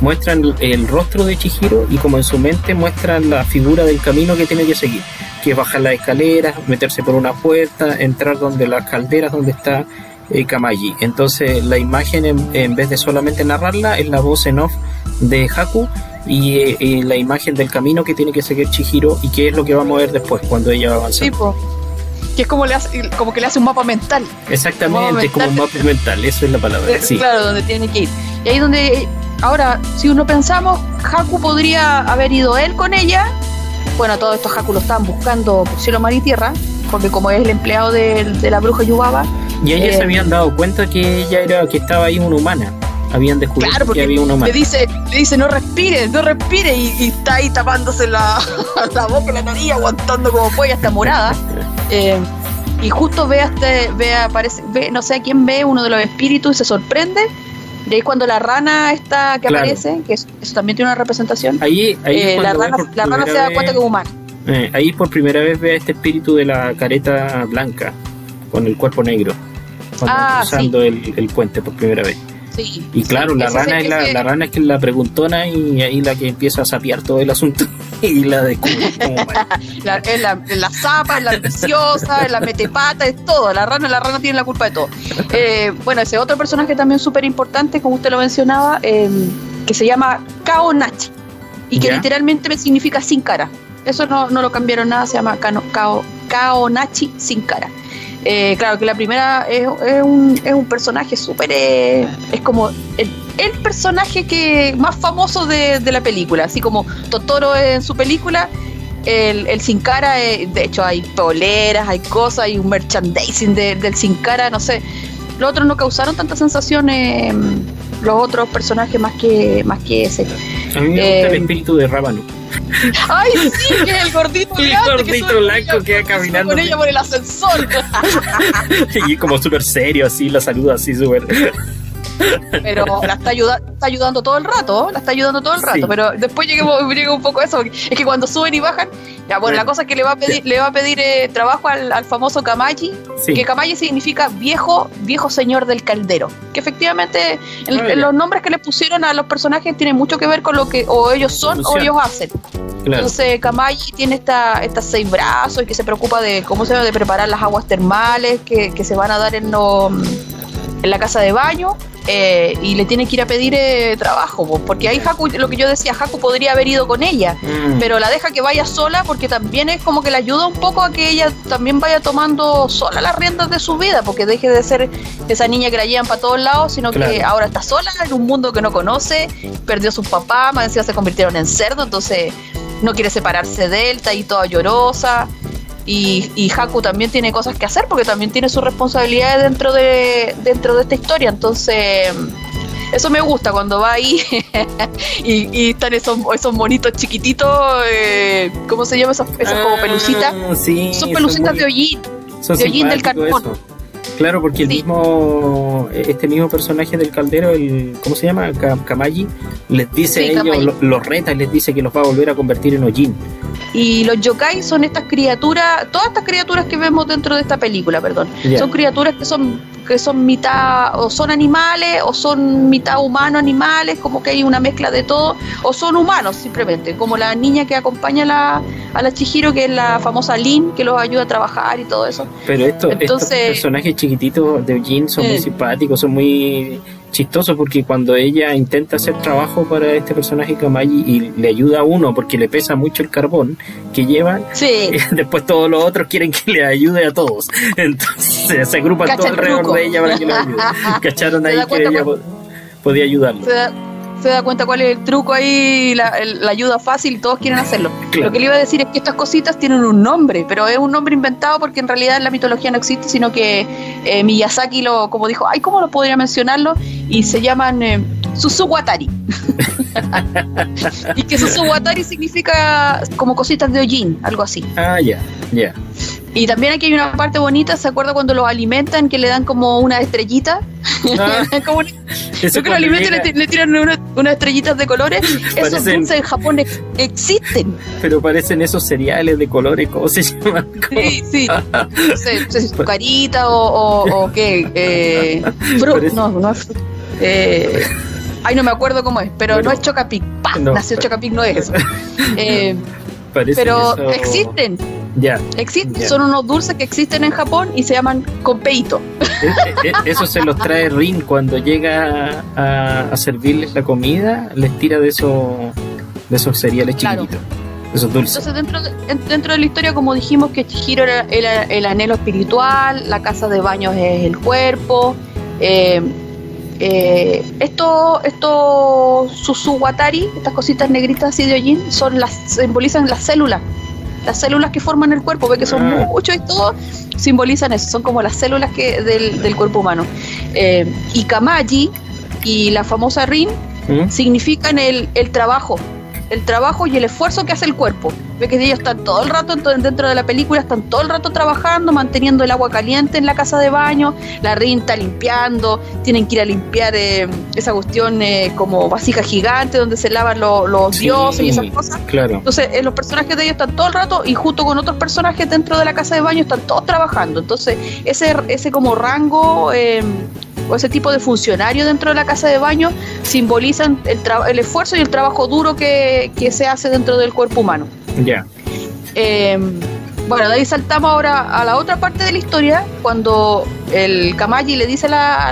muestran el rostro de Chihiro y como en su mente muestran la figura del camino que tiene que seguir, que es bajar las escaleras, meterse por una puerta, entrar donde las calderas donde está Kamaji. Entonces la imagen en, vez de solamente narrarla es la voz en off de Haku y, eh, la imagen del camino que tiene que seguir Chihiro y qué es lo que va a mover después cuando ella va avanzando
que es como, le hace, como que le hace un mapa mental.
Exactamente, como un mapa mental, eso es la palabra. Sí.
Claro, donde tiene que ir. Y ahí donde, ahora, si uno pensamos, Haku podría haber ido él con ella. Bueno, todo esto Haku lo estaban buscando por cielo, mar y tierra, porque como es el empleado de, la bruja Yubaba.
Y ellos se eh, habían dado cuenta que ella era, que estaba ahí una humana habían descubierto que había una humana.
Le dice, le dice, no respire, no respire, y, está ahí tapándose la, *laughs* la boca y la nariz, aguantando como puede, hasta morada. Eh, y justo ve, este, ve, aparece, ve, no sé a quién ve uno de los espíritus y se sorprende. De ahí cuando la rana está que aparece, que eso, también tiene una representación.
Ahí, ahí
eh, la, rana, la rana, se da cuenta que es humana.
Eh, ahí por primera vez ve a este espíritu de la careta blanca con el cuerpo negro, cuando ah, cruzando el, el puente por primera vez y claro, la rana es la, la, rana es que la preguntona y ahí la que empieza a sapear todo el asunto *laughs* y la descubre *laughs*
la, es la, la zapa, es la ambiciosa, es la metepata, es todo. La rana, la rana tiene la culpa de todo. Eh, bueno, ese otro personaje también súper importante, como usted lo mencionaba, em, que se llama Kaonachi y que literalmente significa sin cara. Eso no, lo cambiaron nada, se llama Kao, Kaonachi sin cara. Eh, claro que la primera es, un, es un, personaje súper. Eh, es como el, personaje que más famoso de, la película. Así como Totoro en su película, el, el Sin Cara, eh, de hecho hay poleras, hay cosas, hay un merchandising del Sin Cara, no sé. Los otros no causaron tantas sensaciones, los otros personajes más que, más que ese.
A mí me gusta el espíritu de Rábano.
Ay, sí, que es el gordito
El gordito blanco que va caminando.
Con ella por el ascensor. *laughs*
y como súper serio, así, la saluda así súper.
Pero la está, está ayudando todo el rato, la está ayudando todo el rato. Pero después llega, un poco eso, es que cuando suben y bajan, ya bueno, la cosa es que le va a pedir, le va a pedir eh, trabajo al, famoso Kamaji, que Kamaji significa viejo, viejo señor del caldero. Que efectivamente ah, los nombres que le pusieron a los personajes tienen mucho que ver con lo que o ellos son o ellos hacen. Entonces Kamaji tiene esta, estas seis brazos y que se preocupa de cómo se de preparar las aguas termales que, que se van a dar en, en la casa de baño eh, y le tiene que ir a pedir eh, trabajo, porque ahí Haku, lo que yo decía, Haku podría haber ido con ella, mm. pero la deja que vaya sola porque también es como que le ayuda un poco a que ella también vaya tomando sola las riendas de su vida, porque deje de ser esa niña que la llevan para todos lados, sino que ahora está sola en un mundo que no conoce, perdió a su papá, más encima se convirtieron en cerdo, entonces no quiere separarse de él, está ahí toda llorosa. Y, y, Haku también tiene cosas que hacer porque también tiene sus responsabilidades dentro de, dentro de esta historia. Entonces, eso me gusta cuando va ahí *laughs* y, están esos, esos monitos chiquititos, eh, ¿cómo se llama? Esas, esas como ah, pelucitas. son pelucitas de hollín, de hollín del carbón.
Claro, porque el mismo, este mismo personaje del caldero, el, ¿cómo se llama? Kamaji, les dice a ellos, los, reta y les dice que los va a volver a convertir en hollín.
Y los yokai son estas criaturas, todas estas criaturas que vemos dentro de esta película, perdón. Son criaturas que son que son mitad o son animales o son mitad humano animales, como que hay una mezcla de todo, o son humanos simplemente, como la niña que acompaña a la, a la Chihiro, que es la famosa Lin, que los ayuda a trabajar y todo eso.
Pero esto, estos personajes chiquititos de Jin son muy simpáticos, son muy chistoso porque cuando ella intenta hacer trabajo para este personaje Kamaji y le ayuda a uno porque le pesa mucho el carbón que lleva, *laughs* después todos los otros quieren que le ayude a todos. *laughs* Entonces se agrupan todo alrededor de ella para que le ayude. *laughs* Cacharon ahí que ella podía ayudarlo
se da cuenta cuál es el truco ahí, la, ayuda fácil, todos quieren hacerlo. Lo que le iba a decir es que estas cositas tienen un nombre, pero es un nombre inventado porque en realidad en la mitología no existe, sino que eh, Miyazaki lo, como dijo, ay, ¿cómo lo podría mencionarlo? Y se llaman eh, Susuwatari. *laughs* y que Susuwatari significa como cositas de hollín, algo así.
Ah, ya, ya.
Y también aquí hay una parte bonita, ¿se acuerda cuando los alimentan que le dan como una estrellita? Ah, *laughs* como yo que los alimentan le, le, tiran unas estrellitas de colores. *laughs* Esos dulces en Japón existen.
Pero parecen esos cereales de colores, ¿cómo se llaman?
Sí, sí. *laughs* no sé, carita o, o, qué. Eh, no, no es eh, Ay, no me acuerdo cómo es, pero no es Chocapic. ¡Pah! No, Nació Chocapic, no es eso. Eh, pero existen.
Ya.
Existen, son unos dulces que existen en Japón y se llaman compeito.
E, e, e, eso se los trae Rin cuando llega a, servirles la comida, les tira de esos de esos cereales chiquititos. Esos dulces.
Entonces, dentro de, dentro de la historia, como dijimos, que Chihiro era, el anhelo espiritual, la casa de baños es el cuerpo. Eh, eh, esto, esto Susuwatari, estas cositas negritas así de hollín, son las, simbolizan las células las células que forman el cuerpo, ve que son ah. muchos y todo, simbolizan eso, son como las células que, del, cuerpo humano. Eh, y Kamaji y la famosa Rin ¿Mm? significan el, el trabajo, el trabajo y el esfuerzo que hace el cuerpo. Ve que ellos están todo el rato dentro de la película, están todo el rato trabajando, manteniendo el agua caliente en la casa de baño, la rinta limpiando, tienen que ir a limpiar eh, esa cuestión eh, como vasija gigante donde se lavan los dioses y esas cosas.
Claro.
Entonces, eh, los personajes de ellos están todo el rato y junto con otros personajes dentro de la casa de baño están todos trabajando. Entonces, ese, ese como rango o ese tipo de funcionario dentro de la casa de baño simbolizan el, el esfuerzo y el trabajo duro que, se hace dentro del cuerpo humano.
Ya.
Em, Bueno, de ahí saltamos ahora a la otra parte de la historia, cuando el Kamaji le dice a la,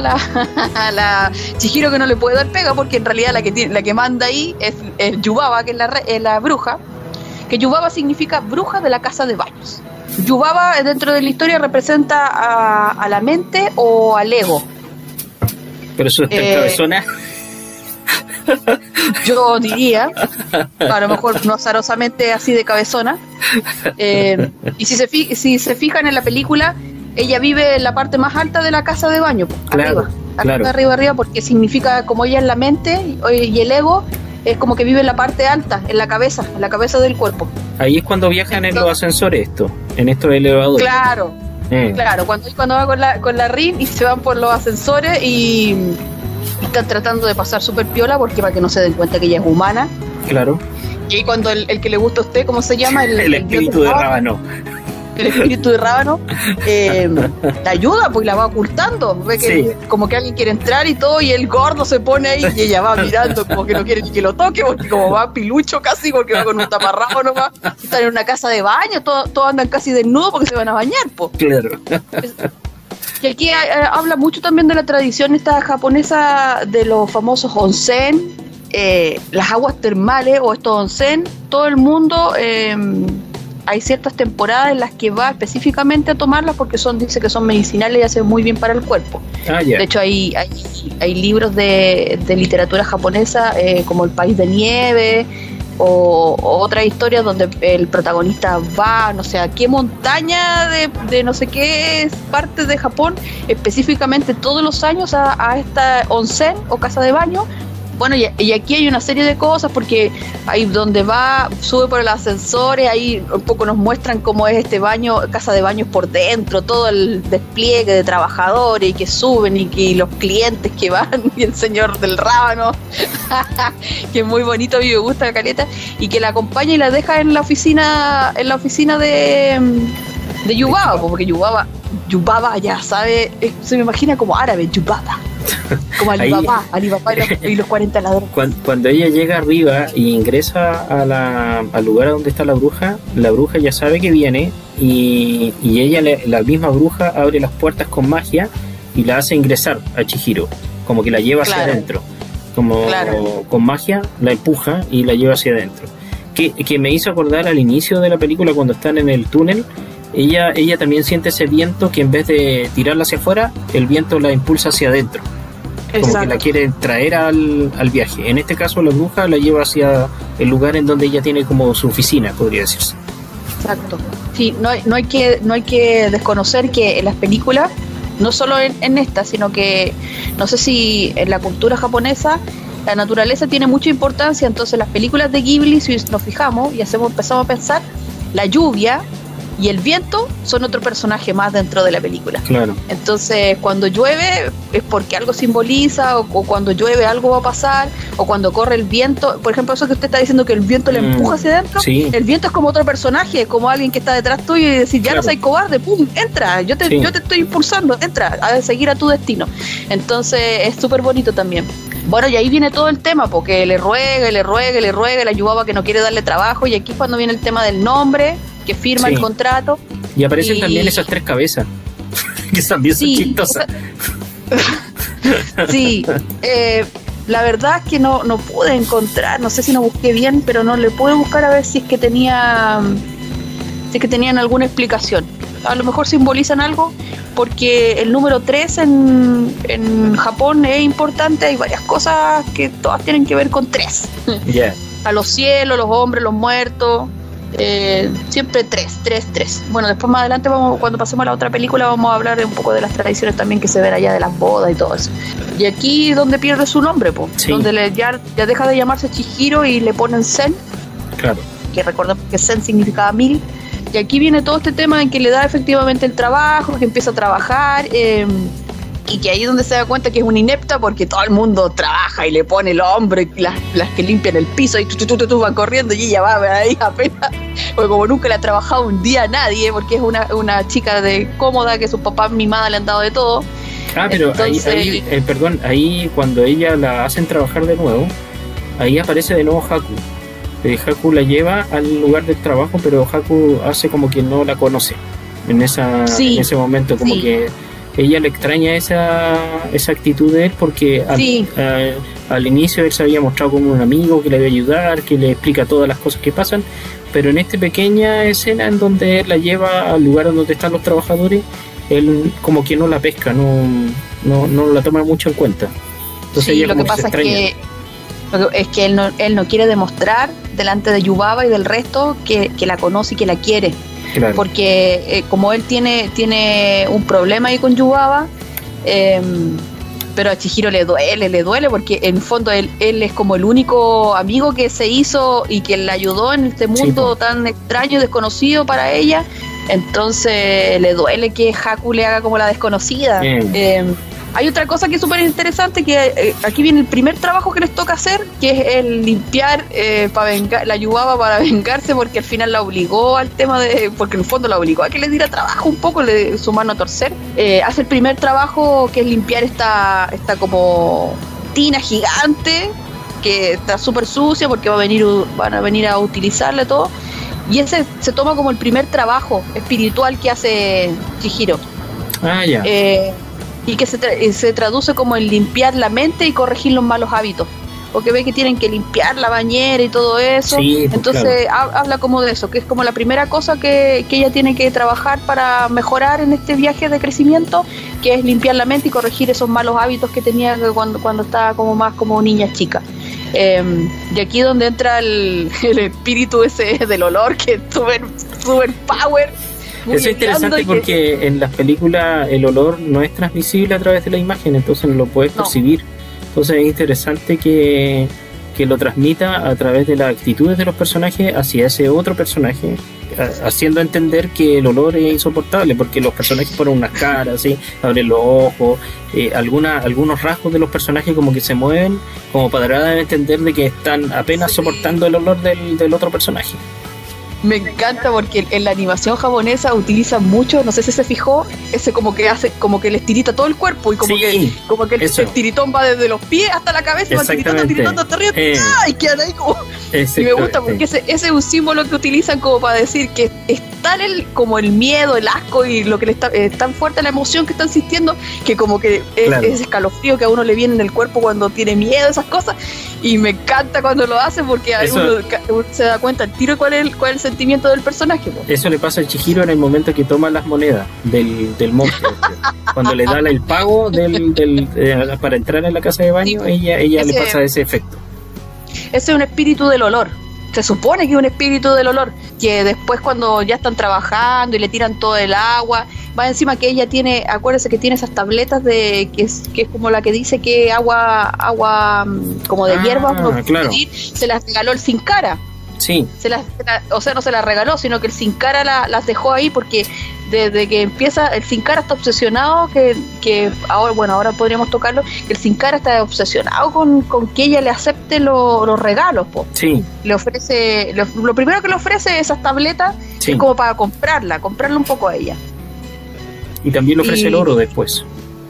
a la, *laughs* Chihiro que no le puede dar pega, porque en realidad la que, tiene, la que manda ahí es, Yubaba, que es la, la bruja, que Yubaba significa bruja de la casa de baños. Yubaba dentro de la historia representa a, la mente o al ego.
Pero eso está en eh, cabezona. *laughs*
Yo diría, a lo mejor no azarosamente así de cabezona. Eh, y si se, si se fijan en la película, ella vive en la parte más alta de la casa de baño, arriba, arriba, arriba, arriba, porque significa como ella es la mente y el ego es como que vive en la parte alta, en la cabeza, en la cabeza del cuerpo.
Ahí es cuando viajan en los ascensores esto, en estos elevadores.
Claro, eh. claro, cuando, cuando va con la, con la RIN y se van por los ascensores y, están tratando de pasar súper piola porque para que no se den cuenta que ella es humana.
Claro.
Y cuando el, que le gusta a usted, ¿cómo se llama?
El, espíritu de Rábano
el espíritu de Rábano, eh, la ayuda, pues la va ocultando. Ve que como que alguien quiere entrar y todo, y el gordo se pone ahí y ella va mirando como que no quiere ni que lo toque, porque como va pilucho casi, porque va con un taparrabo nomás, están en una casa de baño, todos, andan casi desnudos porque se van a bañar, pues.
Claro.
Y aquí eh, habla mucho también de la tradición esta japonesa de los famosos onsen, eh, las aguas termales o estos onsen, todo el mundo eh, hay ciertas temporadas en las que va específicamente a tomarlas porque son dice que son medicinales y hacen muy bien para el cuerpo. Ah, de hecho, hay, hay, libros de, literatura japonesa eh, como El País de Nieve o, otras historias donde el protagonista va, no sé, a qué montaña de, de no sé qué parte de Japón, específicamente todos los años a, a esta onsen o casa de baño bueno, y, aquí hay una serie de cosas porque ahí donde va, sube por el ascensor, ahí un poco nos muestran cómo es este baño, casa de baños por dentro, todo el despliegue de trabajadores y que suben y que los clientes que van *laughs* y el señor del rábano, *laughs* que es muy bonito, a mí me gusta la caleta, y que la acompaña y la deja en la oficina, en la oficina de, de Yubaba, porque Yubaba, Yubaba ya sabe, se me imagina como árabe, Yubaba. Como *laughs* Alibaba, Alibaba *laughs* y los, 40 ladrones.
Cuando, ella llega arriba y ingresa a la, al lugar donde está la bruja, la bruja ya sabe que viene y, ella, la misma bruja, abre las puertas con magia y la hace ingresar a Chihiro, como que la lleva hacia adentro. Como con magia la empuja y la lleva hacia adentro. Que, que me hizo acordar al inicio de la película cuando están en el túnel ella, ella también siente ese viento que en vez de tirarla hacia afuera, el viento la impulsa hacia adentro como que la quiere traer al, viaje. En este caso, la bruja la lleva hacia el lugar en donde ella tiene como su oficina, podría decirse.
Exacto. Sí, no hay, no hay, que, no hay que desconocer que en las películas, no solo en, esta, sino que no sé si en la cultura japonesa la naturaleza tiene mucha importancia, entonces las películas de Ghibli, si nos fijamos y hacemos, empezamos a pensar, la lluvia y el viento son otro personaje más dentro de la película.
Claro.
Entonces, cuando llueve es porque algo simboliza, o, cuando llueve algo va a pasar, o cuando corre el viento. Por ejemplo, eso que usted está diciendo que el viento le mm, empuja hacia adentro. El viento es como otro personaje, como alguien que está detrás tuyo y decir, ya no soy cobarde, pum, entra, yo te, yo te estoy impulsando, entra, a seguir a tu destino. Entonces, es súper bonito también. Bueno, y ahí viene todo el tema, porque le ruega, le ruega, le ruega, le ayudaba que no quiere darle trabajo, y aquí es cuando viene el tema del nombre, que firma el contrato.
Y aparecen también esas tres cabezas, *laughs* que también son chistosas.
sí, eh, la verdad es que no, no pude encontrar, no sé si no busqué bien, pero no le pude buscar a ver si es que tenía si es que tenían alguna explicación. A lo mejor simbolizan algo, porque el número 3 en, en Japón es importante, hay varias cosas que todas tienen que ver con 3. *laughs* A los cielos, los hombres, los muertos, eh, siempre tres, tres, tres. Bueno, después más adelante, vamos, cuando pasemos a la otra película, vamos a hablar un poco de las tradiciones también que se ven allá de las bodas y todo eso. Y aquí donde pierde su nombre, pues, donde le, ya, ya, deja de llamarse Chihiro y le ponen Zen.
Claro.
Que recordemos que Zen significaba mil. Y aquí viene todo este tema en que le da efectivamente el trabajo, que empieza a trabajar. Eh, y que ahí es donde se da cuenta que es una inepta porque todo el mundo trabaja y le pone el hombro y las, que limpian el piso y tú, tú, tú, van corriendo y ella va ahí *laughs* apenas, porque como nunca le ha trabajado un día a nadie, porque es una, una chica de cómoda que sus papás mimada le han dado de todo.
Ah, pero ahí, eh, perdón, ahí cuando ella la hacen trabajar de nuevo, ahí aparece de nuevo Haku. eh, Haku la lleva al lugar del trabajo, pero Haku hace como que no la conoce en, esa, en ese momento, como que ella le extraña esa, esa actitud de él porque al, inicio él se había mostrado como un amigo que le va a ayudar, que le explica todas las cosas que pasan, pero en esta pequeña escena en donde él la lleva al lugar donde están los trabajadores, él como que no la pesca, no, no, no la toma mucho en cuenta.
Entonces lo que pasa es que, es que él no, él no quiere demostrar delante de Yubaba y del resto que, que la conoce y que la quiere porque eh, como él tiene, tiene un problema ahí con Yubaba, em, pero a Chihiro le duele, le duele porque en fondo él, él, es como el único amigo que se hizo y que le ayudó en este mundo tan extraño y desconocido para ella. Entonces le duele que Haku le haga como la desconocida. Em, hay otra cosa que es súper interesante, que eh, aquí viene el primer trabajo que les toca hacer, que es el limpiar, eh, para vengar, la ayudaba para vengarse, porque al final la obligó al tema de, porque en el fondo la obligó a que le diera trabajo un poco, le, su mano a torcer. Eh, hace el primer trabajo que es limpiar esta, esta como tina gigante, que está súper sucia porque va a venir, van a venir a utilizarla todo. Y ese se toma como el primer trabajo espiritual que hace Chihiro.
Ah, ya
y que se, eh, se traduce como en limpiar la mente y corregir los malos hábitos porque ve que tienen que limpiar la bañera y todo eso. Pues, Entonces habla como de eso, que es como la primera cosa que, ella tiene que trabajar para mejorar en este viaje de crecimiento, que es limpiar la mente y corregir esos malos hábitos que tenía cuando, cuando estaba como más como niña chica. Em, y aquí donde entra *laughs* el, espíritu ese del olor, que es súper super power
eso es interesante porque en las películas el olor no es transmisible a través de la imagen, entonces no lo puedes percibir. Entonces es interesante que, lo transmita a través de las actitudes de los personajes hacia ese otro personaje, haciendo entender que el olor es insoportable, porque los personajes ponen unas caras, ¿sí? abren los ojos, eh, algunos rasgos de los personajes como que se mueven, como para dar a entender de que están apenas soportando el olor del, del otro personaje.
Me encanta porque en la animación japonesa utilizan mucho, no sé si se fijó, ese como que hace, como que les tirita todo el cuerpo y como que como que el, tiritón va desde los pies hasta la cabeza y va tiritando, tiritando hasta arriba eh. y quedan ahí como. Y me gusta porque ese, ese, es un símbolo que utilizan como para decir que es tan el, como el miedo, el asco y lo que le está, es tan fuerte la emoción que están sintiendo que como que es, ese escalofrío que a uno le viene en el cuerpo cuando tiene miedo, esas cosas. Y me encanta cuando lo hacen porque uno, se da cuenta el tiro cuál es, cuál es el sentimiento del personaje.
Eso le pasa a Chihiro en el momento que toma las monedas del, del monstruo. *laughs* Cuando le da el pago del, del eh, para entrar en la casa de baño, ella, ella le pasa ese efecto.
Ese es un espíritu del olor se supone que es un espíritu del olor, que después cuando ya están trabajando y le tiran todo el agua, va encima que ella tiene, acuérdese que tiene esas tabletas de que es, que es como la que dice que agua, agua mm, como de ah, hierba, se las regaló el sin cara.
Sí.
Se las, o sea, no se las regaló, sino que el Sin Cara las dejó ahí porque desde que empieza, el Sin Cara está obsesionado, que, que ahora, bueno, ahora podríamos tocarlo, que el Sin Cara está obsesionado con, con que ella le acepte los regalos. Po.
Sí.
Le ofrece, lo, primero que le ofrece esas tabletas es como para comprarla, comprarle un poco a ella.
Y también le ofrece el oro después.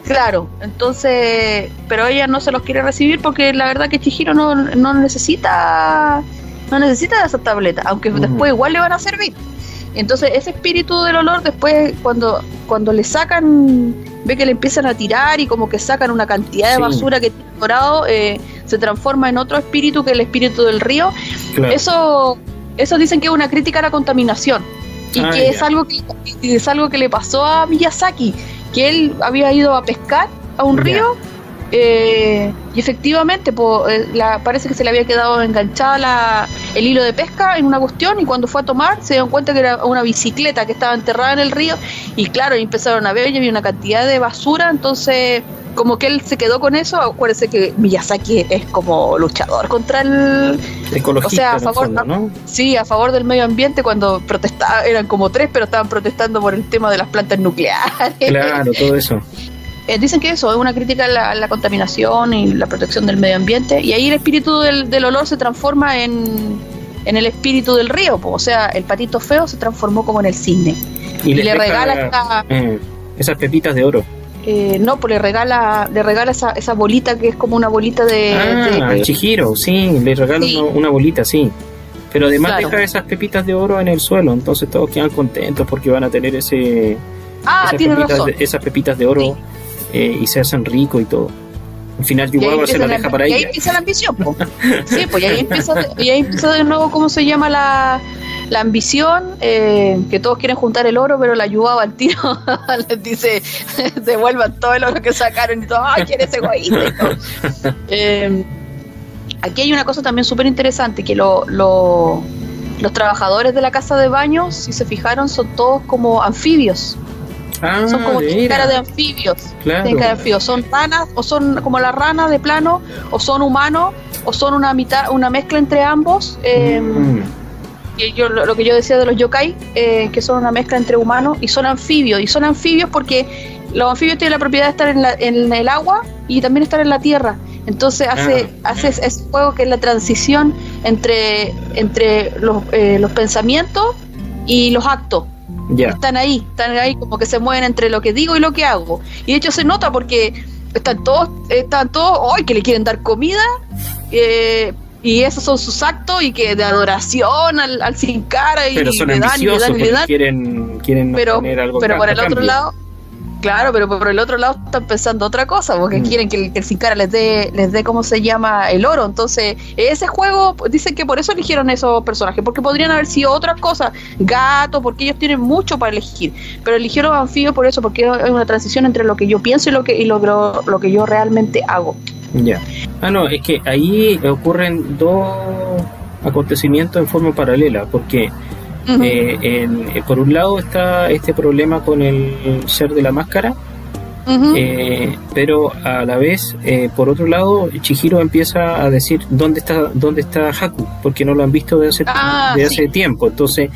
Claro, entonces, pero ella no se los quiere recibir porque la verdad que Chihiro no, no necesita no necesita de esa tableta, aunque después igual le van a servir. Entonces ese espíritu del olor después cuando, cuando le sacan, ve que le empiezan a tirar y como que sacan una cantidad de basura que tiene dorado, eh, se transforma en otro espíritu que el espíritu del río. Eso, eso dicen que es una crítica a la contaminación. Y ah, que es algo que es algo que le pasó a Miyazaki, que él había ido a pescar a un río eh, y efectivamente, eh, parece que se le había quedado enganchada el hilo de pesca en una cuestión y cuando fue a tomar se dio cuenta que era una bicicleta que estaba enterrada en el río y claro, empezaron a ver y había una cantidad de basura, entonces como que él se quedó con eso, acuérdese que Miyazaki es como luchador contra el
ecologista, o sea, a favor, ¿no?
sí, a favor del medio ambiente cuando protestaba, eran como tres, pero estaban protestando por el tema de las plantas nucleares.
Claro, todo eso.
Eh, dicen que eso es una crítica a la, contaminación y la protección del medio ambiente. Y ahí el espíritu del, olor se transforma en, el espíritu del río. o sea, el patito feo se transformó como en el cisne.
Y, le, regala eh, esas pepitas de oro.
Eh, no, pues le regala, le regala esa, esa bolita que es como una bolita de.
Ah, Chihiro, sí, le regala Una, bolita, sí. Pero además deja esas pepitas de oro en el suelo, entonces todos quedan contentos porque van a tener ese
ah, esas, pepitas
De, esas pepitas de oro eh, y se hacen rico y todo. Al final Yubaba se la deja para ella.
Y ahí empieza la ambición. *laughs* sí, pues y ahí empieza, y ahí empieza de nuevo cómo se llama la, la ambición, eh, que todos quieren juntar el oro, pero la Yubaba al tiro *laughs* les dice, *laughs* devuelvan todo el oro que sacaron y todo, ¡ay, quién es egoísta! eh, aquí hay una cosa también súper interesante, que lo, lo, los trabajadores de la casa de baño, si se fijaron, son todos como anfibios. Ah, son como cara de anfibios. Claro. de anfibios. Son ranas, o son como la rana de plano, o son humanos, o son una mitad, una mezcla entre ambos. Eh, yo, lo, que yo decía de los yokai, eh, que son una mezcla entre humanos y son anfibios. Y son anfibios porque los anfibios tienen la propiedad de estar en, la, en el agua y también estar en la tierra. Entonces hace, ah. hace ese juego que es la transición entre, entre los, eh, los pensamientos y los actos. Están ahí, están ahí como que se mueven entre lo que digo y lo que hago. Y de hecho se nota porque están todos, están todos, hoy que le quieren dar comida, eh, y esos son sus actos y que de adoración al, al sin cara y,
le dan y le dan y le dan. Quieren, quieren
pero, pero por el otro lado Claro, pero por el otro lado están pensando otra cosa, porque mm. quieren que el, sin cara les dé, les dé, ¿cómo se llama? El oro. Entonces, ese juego, dicen que por eso eligieron esos personajes, porque podrían haber sido otras cosas, gato, porque ellos tienen mucho para elegir, pero eligieron anfibios por eso, porque hay una transición entre lo que yo pienso y lo que, y lo, lo, que yo realmente hago.
Ya. Ah, no, es que ahí ocurren dos acontecimientos en forma paralela, porque eh, eh, por un lado está este problema con el ser de la máscara, eh, pero a la vez, por otro lado, Chihiro empieza a decir dónde está dónde está Haku, porque no lo han visto de hace, ah, de hace tiempo. Entonces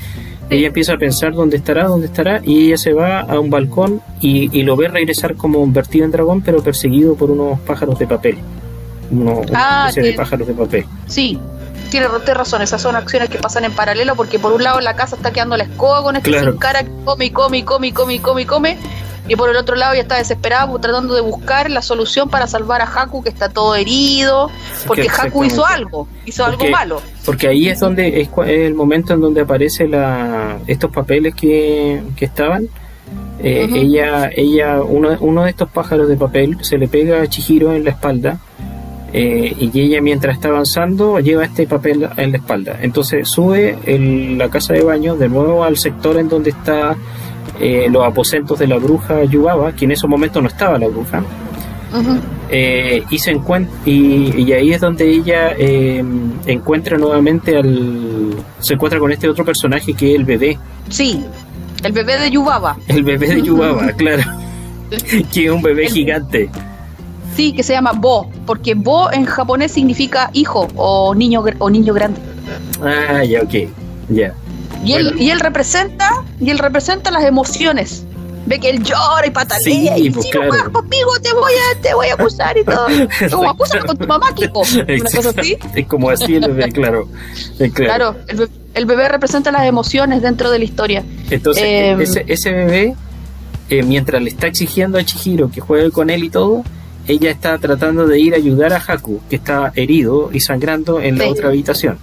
ella empieza a pensar dónde estará, dónde estará, y ella se va a un balcón y, lo ve regresar como vertido en dragón, pero perseguido por unos pájaros de papel. una ah, especie de pájaros de papel.
Sí, tiene, razón, esas son acciones que pasan en paralelo porque por un lado la casa está quedando la escoba con este sin cara que come y come y come y come y come y come y por el otro lado ya está desesperado tratando de buscar la solución para salvar a Haku que está todo herido porque Haku hizo algo, hizo algo malo.
Porque ahí es donde es, el momento en donde aparece la, estos papeles que, que estaban. Eh, ella, ella uno, uno de estos pájaros de papel se le pega a Chihiro en la espalda eh, y ella mientras está avanzando lleva este papel en la espalda. Entonces sube la casa de baño de nuevo al sector en donde está eh, los aposentos de la bruja Yubaba, que en ese momento no estaba la bruja. Eh, y se encuentra y, ahí es donde ella encuentra nuevamente al se encuentra con este otro personaje que es el bebé.
Sí el bebé de Yubaba.
El bebé de Yubaba *laughs* claro. Que es un bebé. gigante
Sí, que se llama Bo, porque Bo en japonés significa hijo o niño o niño grande.
Ah, ya, ok, ya.
Y, él, y él representa, y él representa las emociones. Ve que él llora y patalea sí, y pues, si claro. no conmigo te voy a, te voy a acusar y todo. *laughs* Como acusa con tu mamá, Kiko. Una cosa así.
Es como así el bebé, claro.
claro. el, bebé, representa las emociones dentro de la historia.
Entonces, eh, ese, ese bebé, eh, mientras le está exigiendo a Chihiro que juegue con él y todo, ella está tratando de ir a ayudar a Haku, que está herido y sangrando en la otra habitación.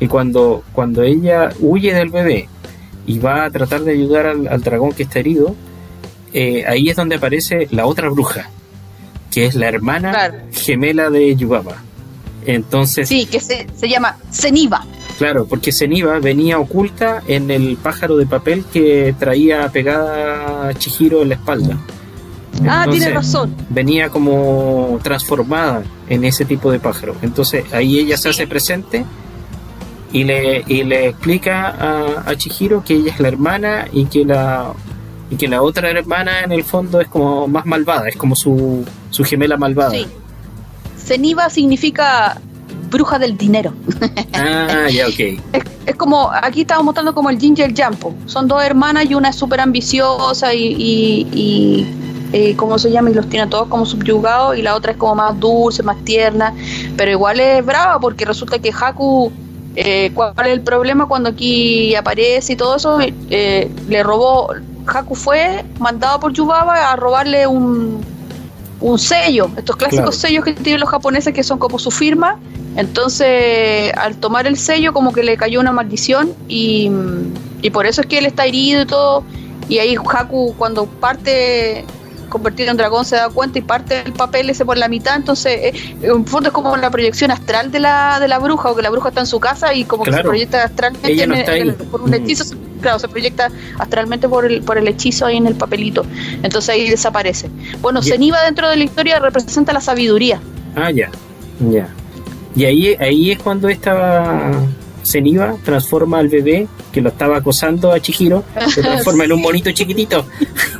Y cuando, cuando ella huye del bebé y va a tratar de ayudar al, dragón que está herido, eh, ahí es donde aparece la otra bruja, que es la hermana gemela de Yubaba. Entonces.
Sí, que se, se llama Zeniba.
Claro, porque Zeniba venía oculta en el pájaro de papel que traía pegada a Chihiro en la espalda
ah, tiene razón.
Venía como transformada en ese tipo de pájaro. Entonces ahí ella se hace presente y le, y le explica a, a, Chihiro que ella es la hermana y que la y que la otra hermana en el fondo es como más malvada, es como su, su gemela malvada. Sí.
Zeniba significa bruja del dinero.
Ah, ya, ok. *laughs*
Es, como, aquí estamos mostrando como el Ginger Jampo. Son dos hermanas y una es súper ambiciosa y eh, ¿cómo se llama? Y los tiene a todos como subyugados y la otra es como más dulce, más tierna, pero igual es brava porque resulta que Haku, eh, ¿cuál es el problema cuando aquí aparece y todo eso? Eh, le robó, Haku fue mandado por Yubaba a robarle un, un sello, estos clásicos sellos que tienen los japoneses que son como su firma. Entonces, al tomar el sello, como que le cayó una maldición y, y por eso es que él está herido y todo. Y ahí Haku, cuando parte convertido en dragón se da cuenta y parte el papel ese por la mitad, entonces eh, en fondo es como la proyección astral de la, de la bruja, o que la bruja está en su casa y como que se proyecta astralmente por un hechizo, claro, se proyecta astralmente por el, por el hechizo ahí en el papelito, entonces ahí desaparece. Bueno, Zeniba dentro de la historia representa la sabiduría.
Ah, ya, ya. Y ahí, ahí es cuando esta Zeniba transforma al bebé que lo estaba acosando a Chihiro, se transforma en un *laughs* monito chiquitito.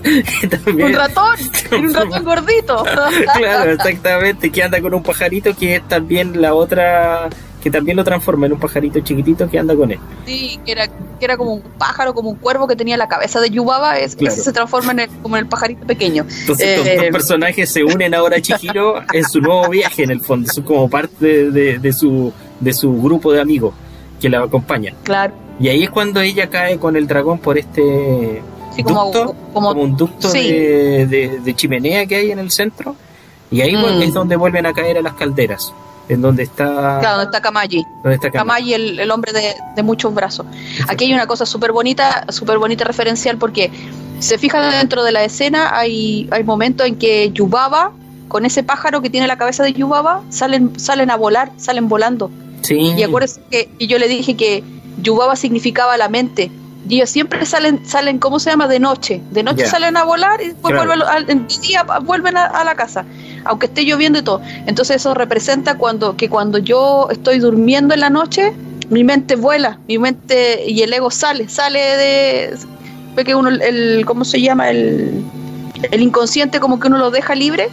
*laughs*
un ratón, *laughs* un ratón gordito. *laughs*
claro, exactamente, que anda con un pajarito que es también la otra que también lo transforma en un pajarito chiquitito que anda con él.
Sí, que era, que era como un pájaro, como un cuervo que tenía la cabeza de Yubaba, es, ese se transforma en el, como en el pajarito pequeño.
Entonces eh, dos personajes se unen ahora a Chihiro en su nuevo viaje en el fondo, como parte de, de, su, de su grupo de amigos que la acompañan.
Claro.
Y ahí es cuando ella cae con el dragón por este ducto, como, un ducto de, chimenea que hay en el centro. Y ahí mm. es donde vuelven a caer a las calderas. En donde está.
Claro, donde está Kamaji. Kamaji, el, hombre de, muchos brazos. Aquí hay una cosa súper bonita, súper bonita referencial, porque se fijan dentro de la escena, hay, hay momentos en que Yubaba, con ese pájaro que tiene la cabeza de Yubaba, salen, salen a volar, salen volando. Y acuérdense que yo le dije que Yubaba significaba la mente. Y ellos siempre salen, salen, ¿cómo se llama? De noche. De noche salen a volar y después vuelven, en día vuelven a, la casa, aunque esté lloviendo y todo. Entonces eso representa cuando, que cuando yo estoy durmiendo en la noche, mi mente vuela, mi mente y el ego sale, sale de... Ve que uno, el, ¿cómo se llama? El, el inconsciente como que uno lo deja libre.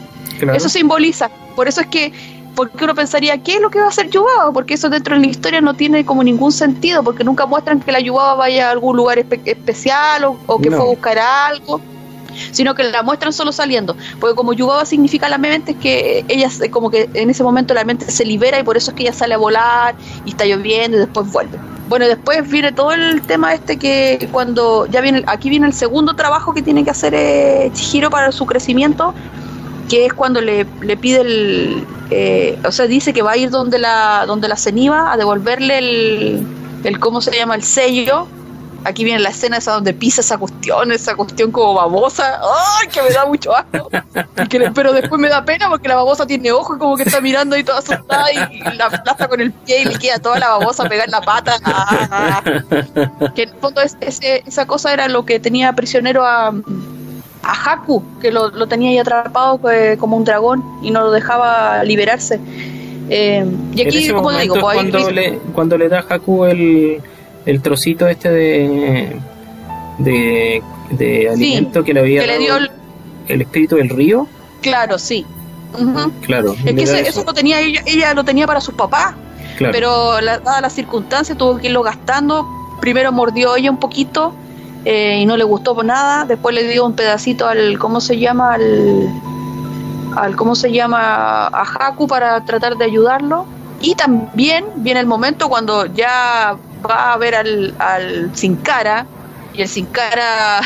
Eso simboliza. Por eso es que porque uno pensaría, ¿qué es lo que va a hacer Yubaba? Porque eso dentro de la historia no tiene como ningún sentido, porque nunca muestran que la Yubaba vaya a algún lugar especial o, que fue a buscar algo, sino que la muestran solo saliendo. Porque como Yubaba significa la mente, es que ella, como que en ese momento la mente se libera y por eso es que ella sale a volar y está lloviendo y después vuelve. Bueno, después viene todo el tema este que cuando ya viene, aquí viene el segundo trabajo que tiene que hacer eh, Chihiro para su crecimiento, que es cuando le, le pide el, eh, o sea, dice que va a ir donde la, donde la ceniva a devolverle el, el, ¿cómo se llama? El sello. Aquí viene la escena esa donde pisa esa cuestión, esa cuestión como babosa. ¡Ay, que me da mucho asco! pero después me da pena porque la babosa tiene ojos como que está mirando ahí toda asustada y, la aplasta con el pie y le queda toda la babosa pegar la pata. Que en el fondo esa cosa era lo que tenía prisionero a, a Haku, que lo, tenía ahí atrapado eh, como un dragón y no lo dejaba liberarse. Eh, y aquí, como digo,
pues, cuando, le, cuando le da a Haku el, el trocito este de, de, alimento que le había
que le dio
el, espíritu del río.
Claro, sí.
Claro.
Es que eso, lo tenía ella, ella lo tenía para sus papás. Pero la, dadas las circunstancias tuvo que irlo gastando. Primero mordió ella un poquito eh, y no le gustó por nada. Después le dio un pedacito al, ¿cómo se llama? Al, ¿cómo se llama? A Haku para tratar de ayudarlo. Y también viene el momento cuando ya va a ver al, al Sin Cara y el Sin Cara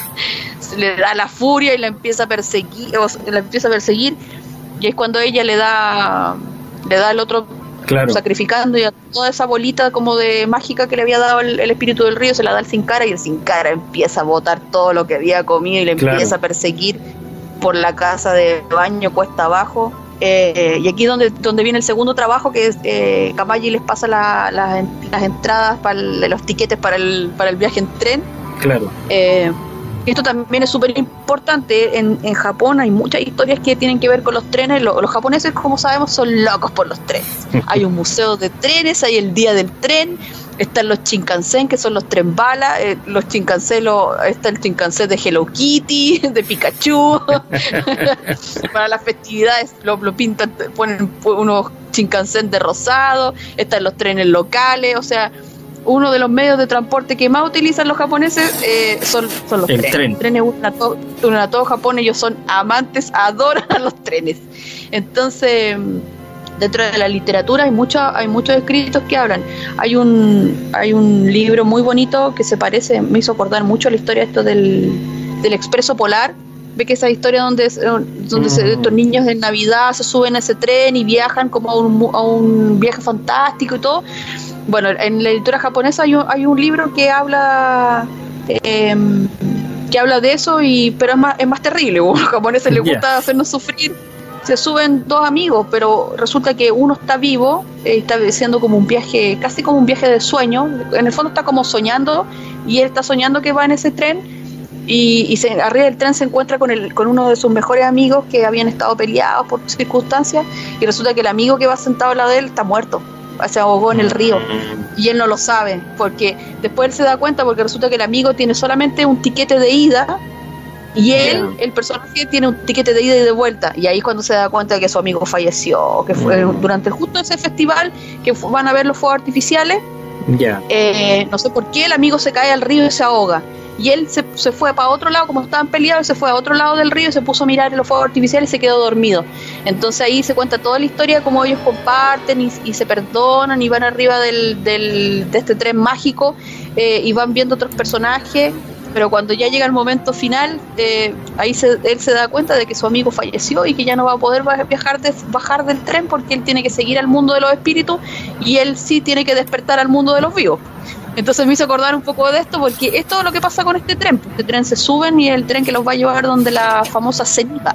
*laughs* le da la furia y la empieza a perseguir, la empieza a perseguir y es cuando ella le da le da el otro sacrificando y a toda esa bolita como de mágica que le había dado el, espíritu del río se la da al sin cara y el sin cara empieza a botar todo lo que había comido y le empieza a perseguir por la casa de baño cuesta abajo. Eh, y aquí donde, donde viene el segundo trabajo, que es eh, les pasa las entradas para los tiquetes para el, para el viaje en tren.
Claro.
Eh, esto también es súper importante. En, en, Japón hay muchas historias que tienen que ver con los trenes. Los, japoneses, como sabemos, son locos por los trenes. *laughs* Hay un museo de trenes, hay el día del tren, están los Shinkansen, que son los tren bala. Eh, los Shinkansen, está el Shinkansen de Hello Kitty, *laughs* de Pikachu. *laughs* Para las festividades lo, lo, pintan, ponen unos Shinkansen de rosado. Están los trenes locales, o sea uno de los medios de transporte que más utilizan los japoneses eh, son, son, los trenes. Tren. trenes a todo, a todo Japón, ellos son amantes, *laughs* adoran a los trenes. Entonces, dentro de la literatura hay, mucha, hay muchos escritos que hablan. Hay un, hay un libro muy bonito que se parece, me hizo acordar mucho la historia esto del, del expreso polar ve que esa historia donde, donde mm. estos niños en Navidad se suben a ese tren y viajan como a un, a un viaje fantástico y todo. Bueno, en la editora japonesa hay un, hay un libro que habla em, que habla de eso y pero es más, es más terrible. *laughs* A los japoneses les gusta hacernos sufrir. Se suben dos amigos, pero resulta que uno está vivo, eh, está haciendo como un viaje, casi como un viaje de sueño, en el fondo está como soñando y él está soñando que va en ese tren y, se, arriba del tren se encuentra con, el, con uno de sus mejores amigos que habían estado peleados por circunstancias y resulta que el amigo que va sentado al lado de él está muerto se ahogó en el río y él no lo sabe porque después él se da cuenta porque resulta que el amigo tiene solamente un tiquete de ida y él, el personaje, tiene un tiquete de ida y de vuelta. Y ahí es cuando se da cuenta de que su amigo falleció, que fue mm. durante justo ese festival que van a ver los fuegos artificiales.
Ya.
Eh, no sé por qué el amigo se cae al río y se ahoga. Y él se, se fue para otro lado, como estaban peleados, se fue a otro lado del río y se puso a mirar los fuegos artificiales y se quedó dormido. Entonces ahí se cuenta toda la historia, cómo ellos comparten y, se perdonan y van arriba del, del, de este tren mágico eh, y van viendo otros personajes pero cuando ya llega el momento final, eh, ahí él se da cuenta de que su amigo falleció y que ya no va a poder viajar bajar del tren porque él tiene que seguir al mundo de los espíritus y él sí tiene que despertar al mundo de los vivos. Entonces me hizo acordar un poco de esto porque esto es lo que pasa con este tren. Este tren se suben y es el tren que los va a llevar donde la famosa ceniza.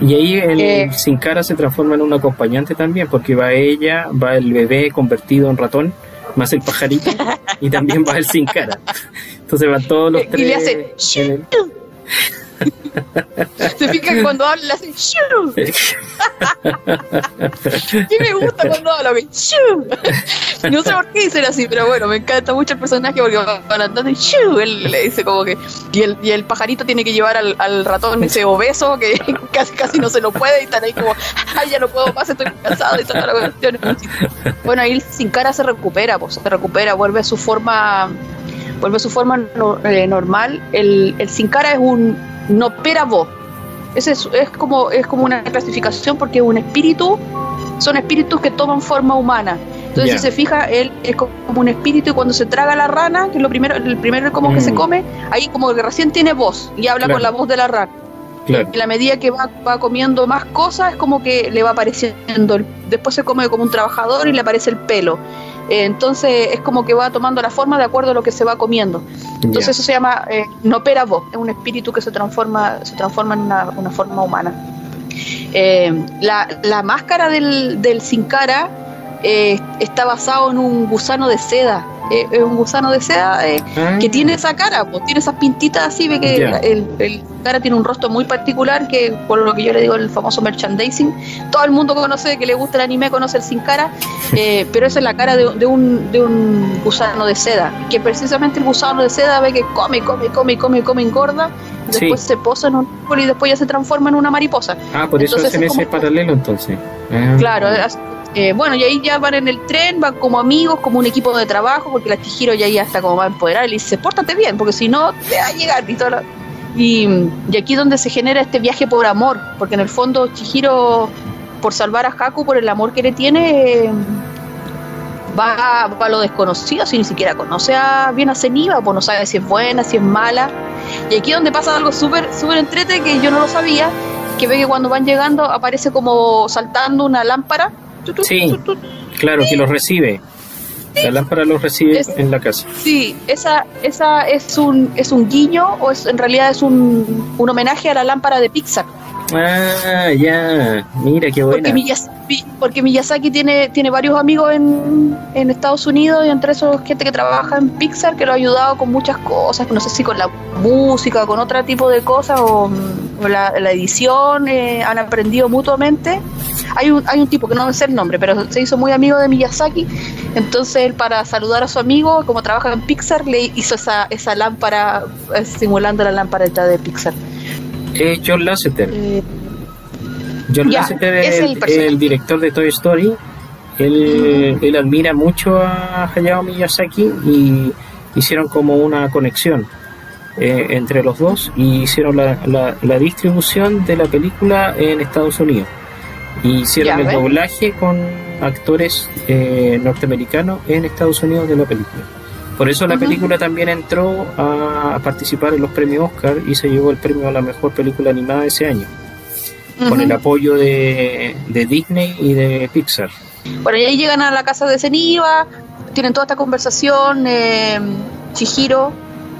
Y ahí el eh, sin cara se transforma en un acompañante también, porque va ella, va el bebé convertido en ratón, más el pajarito, *laughs* y también va el sin cara. Entonces van todos los tres.
Y le hace. *laughs* Se fija cuando habla, le hace. y me gusta cuando habla, me *laughs* No sé por qué dicen así, pero bueno, me encanta mucho el personaje porque van andando y él le dice como que. Y el, y el pajarito tiene que llevar al, al ratón ese obeso que *laughs* casi casi no se lo puede y están ahí como, ay, ya no puedo más, estoy cansado y toda la cuestión. Bueno, ahí sin cara se recupera, pues se recupera, vuelve a su forma vuelve a su forma eh, normal. El, el sin cara es un no voz. Ese es, es, como, es como una clasificación porque es un espíritu, son espíritus que toman forma humana. Entonces, si se fija, él es como un espíritu y cuando se traga la rana, que es lo primero, el primero como que se mm. come, ahí como que recién tiene voz y habla con la voz de la rana. Claro. A la medida que va, va, comiendo más cosas, es como que le va apareciendo. Después se come como un trabajador y le aparece el pelo. Eh, entonces es como que va tomando la forma de acuerdo a lo que se va comiendo. Entonces eso se llama eh, no voz, es un espíritu que se transforma, se transforma en una, forma humana. Eh, la, máscara del, del sin cara eh, está basado en un gusano de seda eh, es un gusano de seda eh, ah. que tiene esa cara, pues, tiene esas pintitas así, ve que el, cara tiene un rostro muy particular, que por lo que yo le digo el famoso merchandising, todo el mundo conoce, que le gusta el anime, conoce el sin cara, eh, pero esa es la cara de, un, de un gusano de seda, que precisamente el gusano de seda ve que come, come, come, come, come, engorda, después se posa en un y después ya se transforma en una mariposa.
Ah, por eso hacen ese paralelo entonces.
Ah. Claro, eh, bueno, y ahí ya van en el tren, van como amigos, como un equipo de trabajo, porque la Chihiro ya ahí está como va a empoderar y le dice, pórtate bien, porque si no, te va a llegar y todo y, aquí donde se genera este viaje por amor, porque en el fondo Chihiro, por salvar a Haku, por el amor que le tiene, va, a lo desconocido, si ni siquiera conoce a, bien a Zeniba, pues no sabe si es buena, si es mala. Y aquí donde pasa algo súper súper entrete que yo no lo sabía, que ve que cuando van llegando aparece como saltando una lámpara
Sí, claro, que los recibe. La lámpara los recibe en la casa.
Sí, esa, esa es un es un guiño o es en realidad es un, un homenaje a la lámpara de Pixar.
Ah, ya, mira qué buena.
Porque Miyazaki, tiene, tiene varios amigos en, en, Estados Unidos y entre esos gente que trabaja en Pixar que lo ha ayudado con muchas cosas, no sé si con la música, con otro tipo de cosas o, la, edición, eh, han aprendido mutuamente. Hay un, hay un tipo que no sé el nombre, pero se hizo muy amigo de Miyazaki, entonces él para saludar a su amigo, como trabaja en Pixar, le hizo esa, esa lámpara eh, simulando la lámpara de Pixar
es John Lasseter. Eh, John Lasseter es, el, director de Toy Story. Él, él, admira mucho a Hayao Miyazaki y hicieron como una conexión eh, entre los dos y hicieron la, la, distribución de la película en Estados Unidos. Y hicieron el doblaje con actores eh, norteamericanos en Estados Unidos de la película. Por eso la película también entró a participar en los premios Oscar y se llevó el premio a la mejor película animada ese año. Con el apoyo de, Disney y de Pixar.
Bueno, y ahí llegan a la casa de Zeniba, tienen toda esta conversación. Eh, Chihiro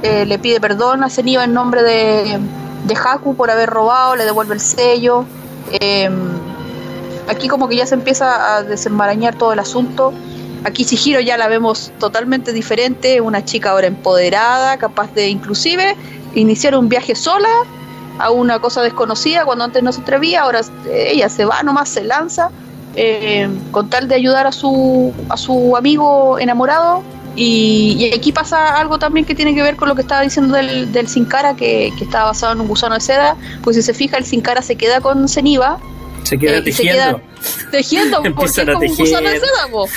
eh, le pide perdón a Zeniba en nombre de, de Haku por haber robado, le devuelve el sello. Eh, aquí como que ya se empieza a desenmarañar todo el asunto. Aquí Chihiro ya la vemos totalmente diferente, una chica ahora empoderada, capaz de inclusive iniciar un viaje sola a una cosa desconocida cuando antes no se atrevía, ahora ella se va nomás, se lanza eh, con tal de ayudar a su, a su amigo enamorado. Y, aquí pasa algo también que tiene que ver con lo que estaba diciendo del, del Sin Cara, que, que estaba basado en un gusano de seda. Pues si se fija, el Sin Cara se queda con Ceniva
se queda tejiendo.
tejiendo,
empiezan a tejer.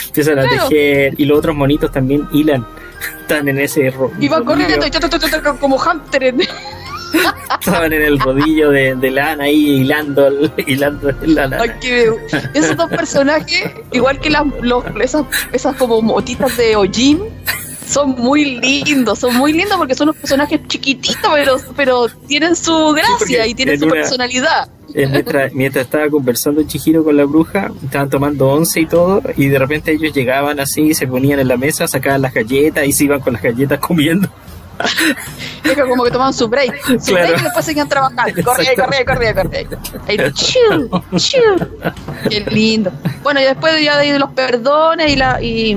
Empiezan a tejer. Y los otros monitos también hilan. *laughs* Están en ese
Y van corriendo como Hunter. *laughs*
Estaban en el rodillo de, de lana ahí hilando, *laughs* hilando la lana.
esos dos personajes, igual que las, los, esas, esas como motitas de Ojin, son muy lindos, son muy lindos porque son unos personajes chiquititos, pero, pero tienen su gracia y tienen su personalidad.
Mientras, mientras, estaba conversando Chihiro con la bruja, estaban tomando once y todo, y de repente ellos llegaban así, se ponían en la mesa, sacaban las galletas y se iban con las galletas comiendo.
Es como que tomaban su break, su break y después seguían trabajando. Corre, corre, corre, corre. Ahí, chiu, chiu. Qué lindo. Bueno, y después ya de los perdones y la y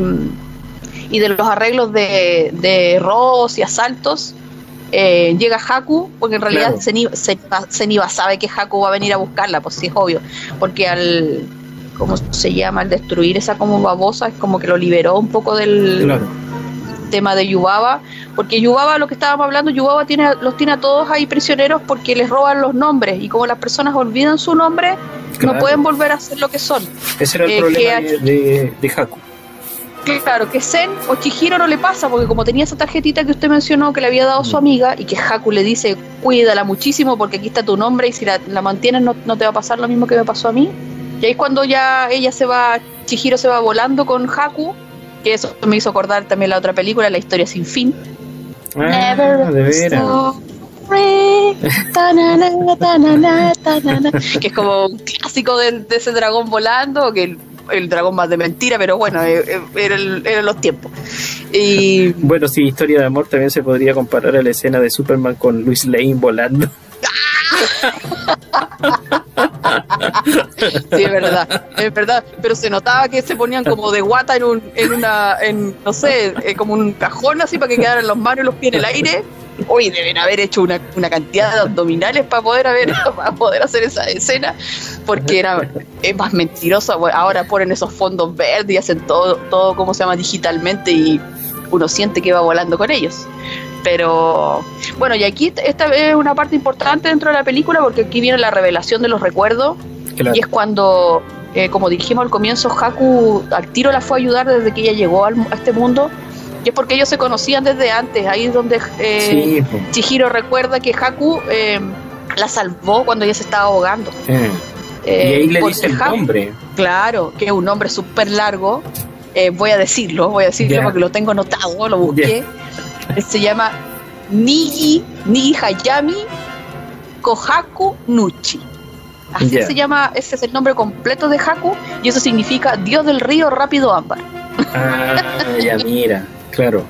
y de los arreglos de, de robos y asaltos, eh, llega Haku, porque en realidad Zeniba, sabe que Haku va a venir a buscarla, pues sí es obvio, porque al, ¿cómo se llama? Al destruir esa como babosa, es como que lo liberó un poco del tema de Yubaba, porque Yubaba, lo que estábamos hablando, Yubaba tiene, los tiene a todos ahí prisioneros porque les roban los nombres, y como las personas olvidan su nombre, no pueden volver a ser lo que son.
Ese era el eh, problema de, de Haku
Claro, que Zen o Chihiro no le pasa, porque como tenía esa tarjetita que usted mencionó que le había dado su mm. amiga y que Haku le dice, cuídala muchísimo porque aquí está tu nombre y si la, mantienes no, te va a pasar lo mismo que me pasó a mí. Y ahí es cuando ya ella se va, Chihiro se va volando con Haku, que eso me hizo acordar también la otra película, La historia sin fin.
Ah, de veras.
que es como un clásico de, de, ese dragón volando, que el dragón más de mentira, pero bueno, eh, eh, eran, los tiempos. Y... *laughs*
Bueno, sí, historia de amor también se podría comparar a la escena de Superman con Luis Lane volando. *laughs*
sí, es verdad, es verdad, pero se notaba que se ponían como de guata en un, en una, en, no sé, eh, como un cajón así para que quedaran los manos y los pies en el aire Uy, deben haber hecho una, cantidad de abdominales para poder haber *laughs* para poder hacer esa escena, porque era es más mentiroso. Ahora ponen esos fondos verdes y hacen todo, todo como se llama digitalmente y uno siente que va volando con ellos. Pero bueno, y aquí esta es una parte importante dentro de la película porque aquí viene la revelación de los recuerdos y es cuando, eh, como dijimos al comienzo, Haku al tiro la fue a ayudar desde que ella llegó a este mundo y es porque ellos se conocían desde antes. Ahí es donde eh, Chihiro recuerda que Haku eh, la salvó cuando ella se estaba ahogando.
Eh, y ahí le dice el nombre.
Claro, que es un nombre súper largo. voy a decirlo, voy a decirlo porque lo tengo anotado, lo busqué. Se llama Nigi, Nigi Hayami Kohaku Nuchi. Así se llama, ese es el nombre completo de Haku y eso significa Dios del río rápido ámbar.
Ah, ya mira. Claro.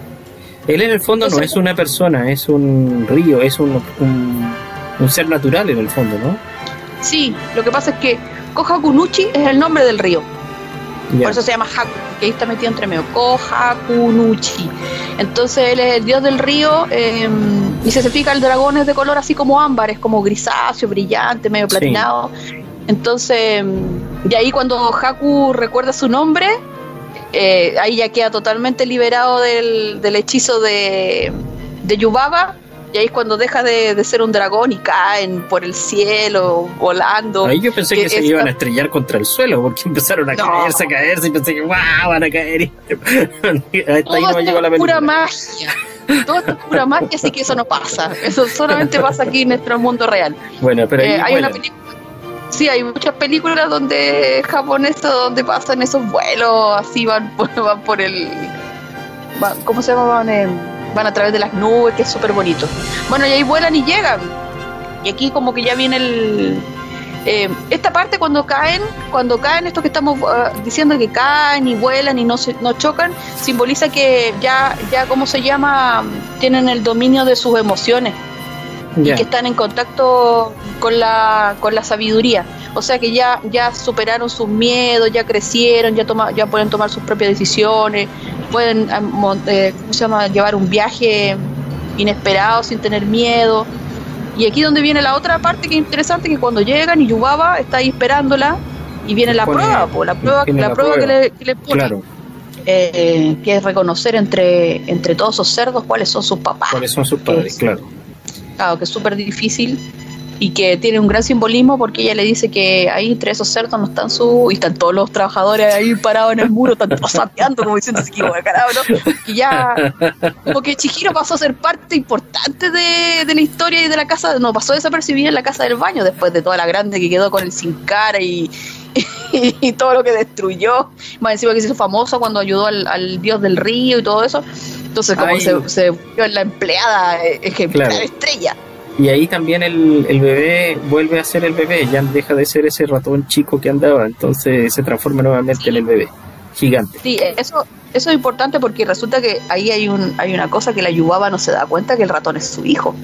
Él en el fondo no es una persona, es un río, es un, un, ser natural en el fondo, ¿no?
Sí, lo que pasa es que Kohakunuchi es el nombre del río. Por eso se llama Haku, que ahí está metido entre medio. Kohakunuchi. Entonces él es el dios del río em, y se fija el dragón es de color así como ámbar, es como grisáceo, brillante, medio platinado. Entonces, em, de ahí cuando Haku recuerda su nombre, eh, ahí ya queda totalmente liberado del, hechizo de, de Yubaba. Y ahí es cuando deja de, ser un dragón y caen por el cielo, volando.
Ahí yo pensé que, se iban a estrellar contra el suelo, porque *laughs* empezaron a caerse, a caerse, y pensé que ¡wow! van a caer. *laughs*
Todo ahí no llegó la pura magia. Todo esto es pura magia, así que eso no pasa. Eso solamente pasa aquí en nuestro mundo real.
Bueno, pero eh, hay una película
Sí, hay muchas películas donde japonesas donde pasan esos vuelos, así van *laughs* van por el ¿cómo se llama? Van, a través de las nubes, que es súper bonito. Bueno, y ahí vuelan y llegan. Y aquí como que ya viene el... Eh, esta parte cuando caen, cuando caen, esto que estamos uh, diciendo que caen y vuelan y no se, no chocan, simboliza que ya, ya, ¿cómo se llama? Tienen el dominio de sus emociones y que están en contacto con la, con la sabiduría. O sea que ya, ya superaron sus miedos, ya crecieron, ya, toma, ya pueden tomar sus propias decisiones, pueden eh, ¿cómo se llama? llevar un viaje inesperado sin tener miedo. Y aquí donde viene la otra parte que es interesante, que cuando llegan y Yubaba está ahí esperándola y viene la prueba, la prueba, la, prueba, que le, que pone. Eh, que es reconocer entre, entre todos esos cerdos cuáles son sus papás.
Cuáles son sus padres, claro.
Que es súper difícil y que tiene un gran simbolismo porque ella le dice que ahí entre esos cerdos no están su y están todos los trabajadores ahí parados en el muro, están pasateando como diciendo carajo, ¿no? Y ya como que Chihiro pasó a ser parte importante de, de, la historia y de la casa, no pasó a desapercibir en la casa del baño después de toda la grande que quedó con el sin cara y, *laughs* y, todo lo que destruyó, más encima que se hizo famoso cuando ayudó al, dios del río y todo eso. Entonces como se, se en la empleada eh, ejemplar estrella.
Y ahí también el, el, bebé vuelve a ser el bebé, ya deja de ser ese ratón chico que andaba, entonces se transforma nuevamente en el bebé gigante.
Sí, eso, eso es importante porque resulta que ahí hay, un, hay una cosa que la Yubaba no se da cuenta que el ratón es su hijo.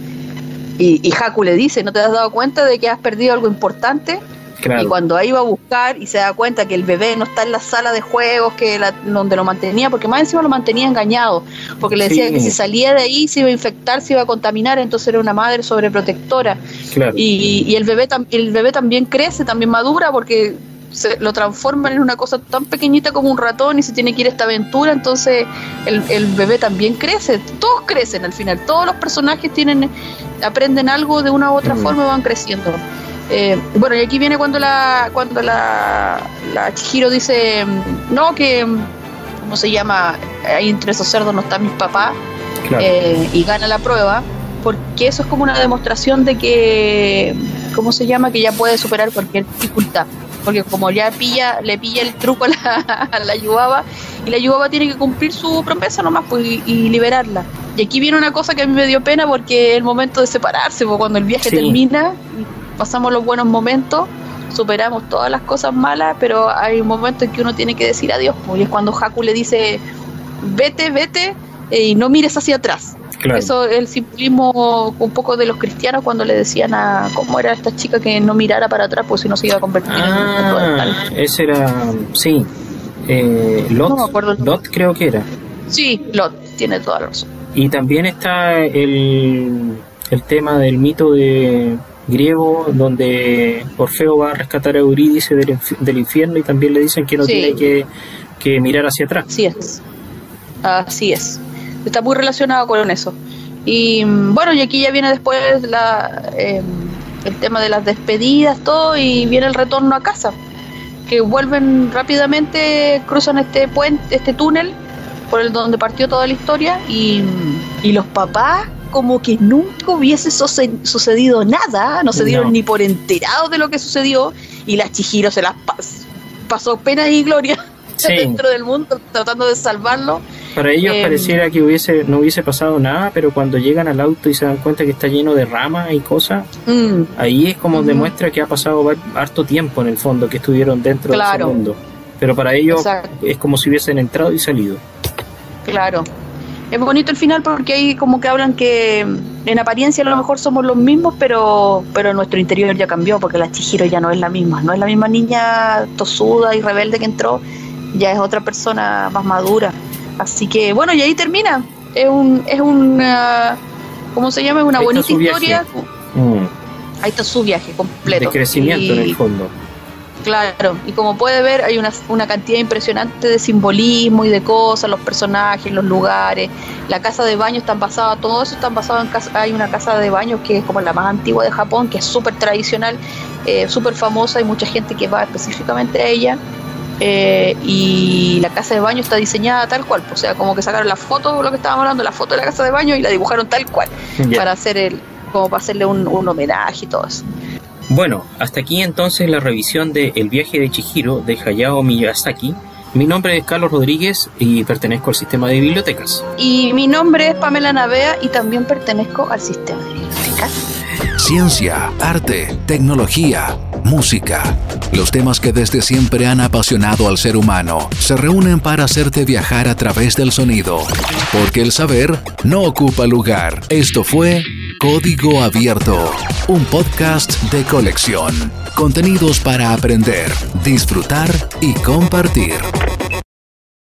Y, y Haku le dice, ¿no te has dado cuenta de que has perdido algo importante? Y cuando ahí va a buscar y se da cuenta que el bebé no está en la sala de juegos que donde lo mantenía, porque más encima lo mantenía engañado, porque le decía que si salía de ahí se iba a infectar, se iba a contaminar, entonces era una madre sobreprotectora. Y, y el, bebé el bebé también crece, también madura, porque se lo transforman en una cosa tan pequeñita como un ratón y se tiene que ir a esta aventura, entonces el, el bebé también crece, todos crecen al final, todos los personajes tienen aprenden algo de una u otra mm. forma y van creciendo. Eh, bueno, y aquí viene cuando la cuando la, la Chihiro dice, no, que, ¿cómo se llama? Ahí entre esos cerdos no están mis papás, eh, y gana la prueba, porque eso es como una demostración de que, ¿cómo se llama? Que ya puede superar cualquier dificultad. Porque como ya pilla, le pilla el truco a la, a la Yubaba, y la Yubaba tiene que cumplir su promesa nomás pues, y, liberarla. Y aquí viene una cosa que a mí me dio pena porque el momento de separarse, porque cuando el viaje termina, pasamos los buenos momentos, superamos todas las cosas malas, pero hay un momento en que uno tiene que decir adiós, pues, y es cuando Haku le dice, vete, vete, eh, y no mires hacia atrás. Eso es el simbolismo un poco de los cristianos cuando le decían a cómo era esta chica que no mirara para atrás, pues si no se iba a convertir en
ah, Ese era, sí, eh, Lot, Lot creo que era.
Sí, Lot, tiene toda la razón.
Y también está el, el tema del mito de griego donde Orfeo va a rescatar a Eurídice del, infierno y también le dicen que no tiene que, mirar hacia atrás.
Así es, así es. Está muy relacionado con eso. Y bueno, y aquí ya viene después la, em, el tema de las despedidas, todo, y viene el retorno a casa. Que vuelven rápidamente, cruzan este puente, este túnel por el donde partió toda la historia, y, y los papás como que nunca hubiese sucedido nada, no se dieron ni por enterados de lo que sucedió y la Chihiro se las pasó pena y gloria *laughs* dentro del mundo tratando de salvarlo.
Para ellos em, pareciera que hubiese no hubiese pasado nada, pero cuando llegan al auto y se dan cuenta que está lleno de ramas y cosas, mm. ahí es como demuestra que ha pasado harto tiempo en el fondo que estuvieron dentro del mundo. Pero para ellos es como si hubiesen entrado y salido.
Claro, es bonito el final porque ahí como que hablan que en apariencia a lo mejor somos los mismos, pero, pero nuestro interior ya cambió porque la Chihiro ya no es la misma, no es la misma niña tosuda y rebelde que entró, ya es otra persona más madura. Así que bueno, y ahí termina. Es un, es una, ¿cómo se llama? Es una bonita historia. Mm. Ahí está su viaje completo.
De crecimiento en el fondo.
Claro, y como puede ver, hay una, una, cantidad impresionante de simbolismo y de cosas, los personajes, los lugares, la casa de baño están basadas, todo eso están basado en casa, hay una casa de baño que es como la más antigua de Japón, que es súper tradicional, eh, súper famosa, hay mucha gente que va específicamente a ella, eh, y la casa de baño está diseñada tal cual, o sea, como que sacaron la foto, lo que estábamos hablando, la foto de la casa de baño y la dibujaron tal cual, para hacer el, como para hacerle un, un homenaje y todo eso.
Bueno, hasta aquí entonces la revisión de El viaje de Chihiro de Hayao Miyazaki Mi nombre es Carlos Rodríguez y pertenezco al sistema de bibliotecas.
Y mi nombre es Pamela Navea y también pertenezco al sistema de bibliotecas.
Ciencia, arte, tecnología, música. Los temas que desde siempre han apasionado al ser humano se reúnen para hacerte viajar a través del sonido. Porque el saber no ocupa lugar. Esto fue Código Abierto, un podcast de colección. Contenidos para aprender, disfrutar y compartir.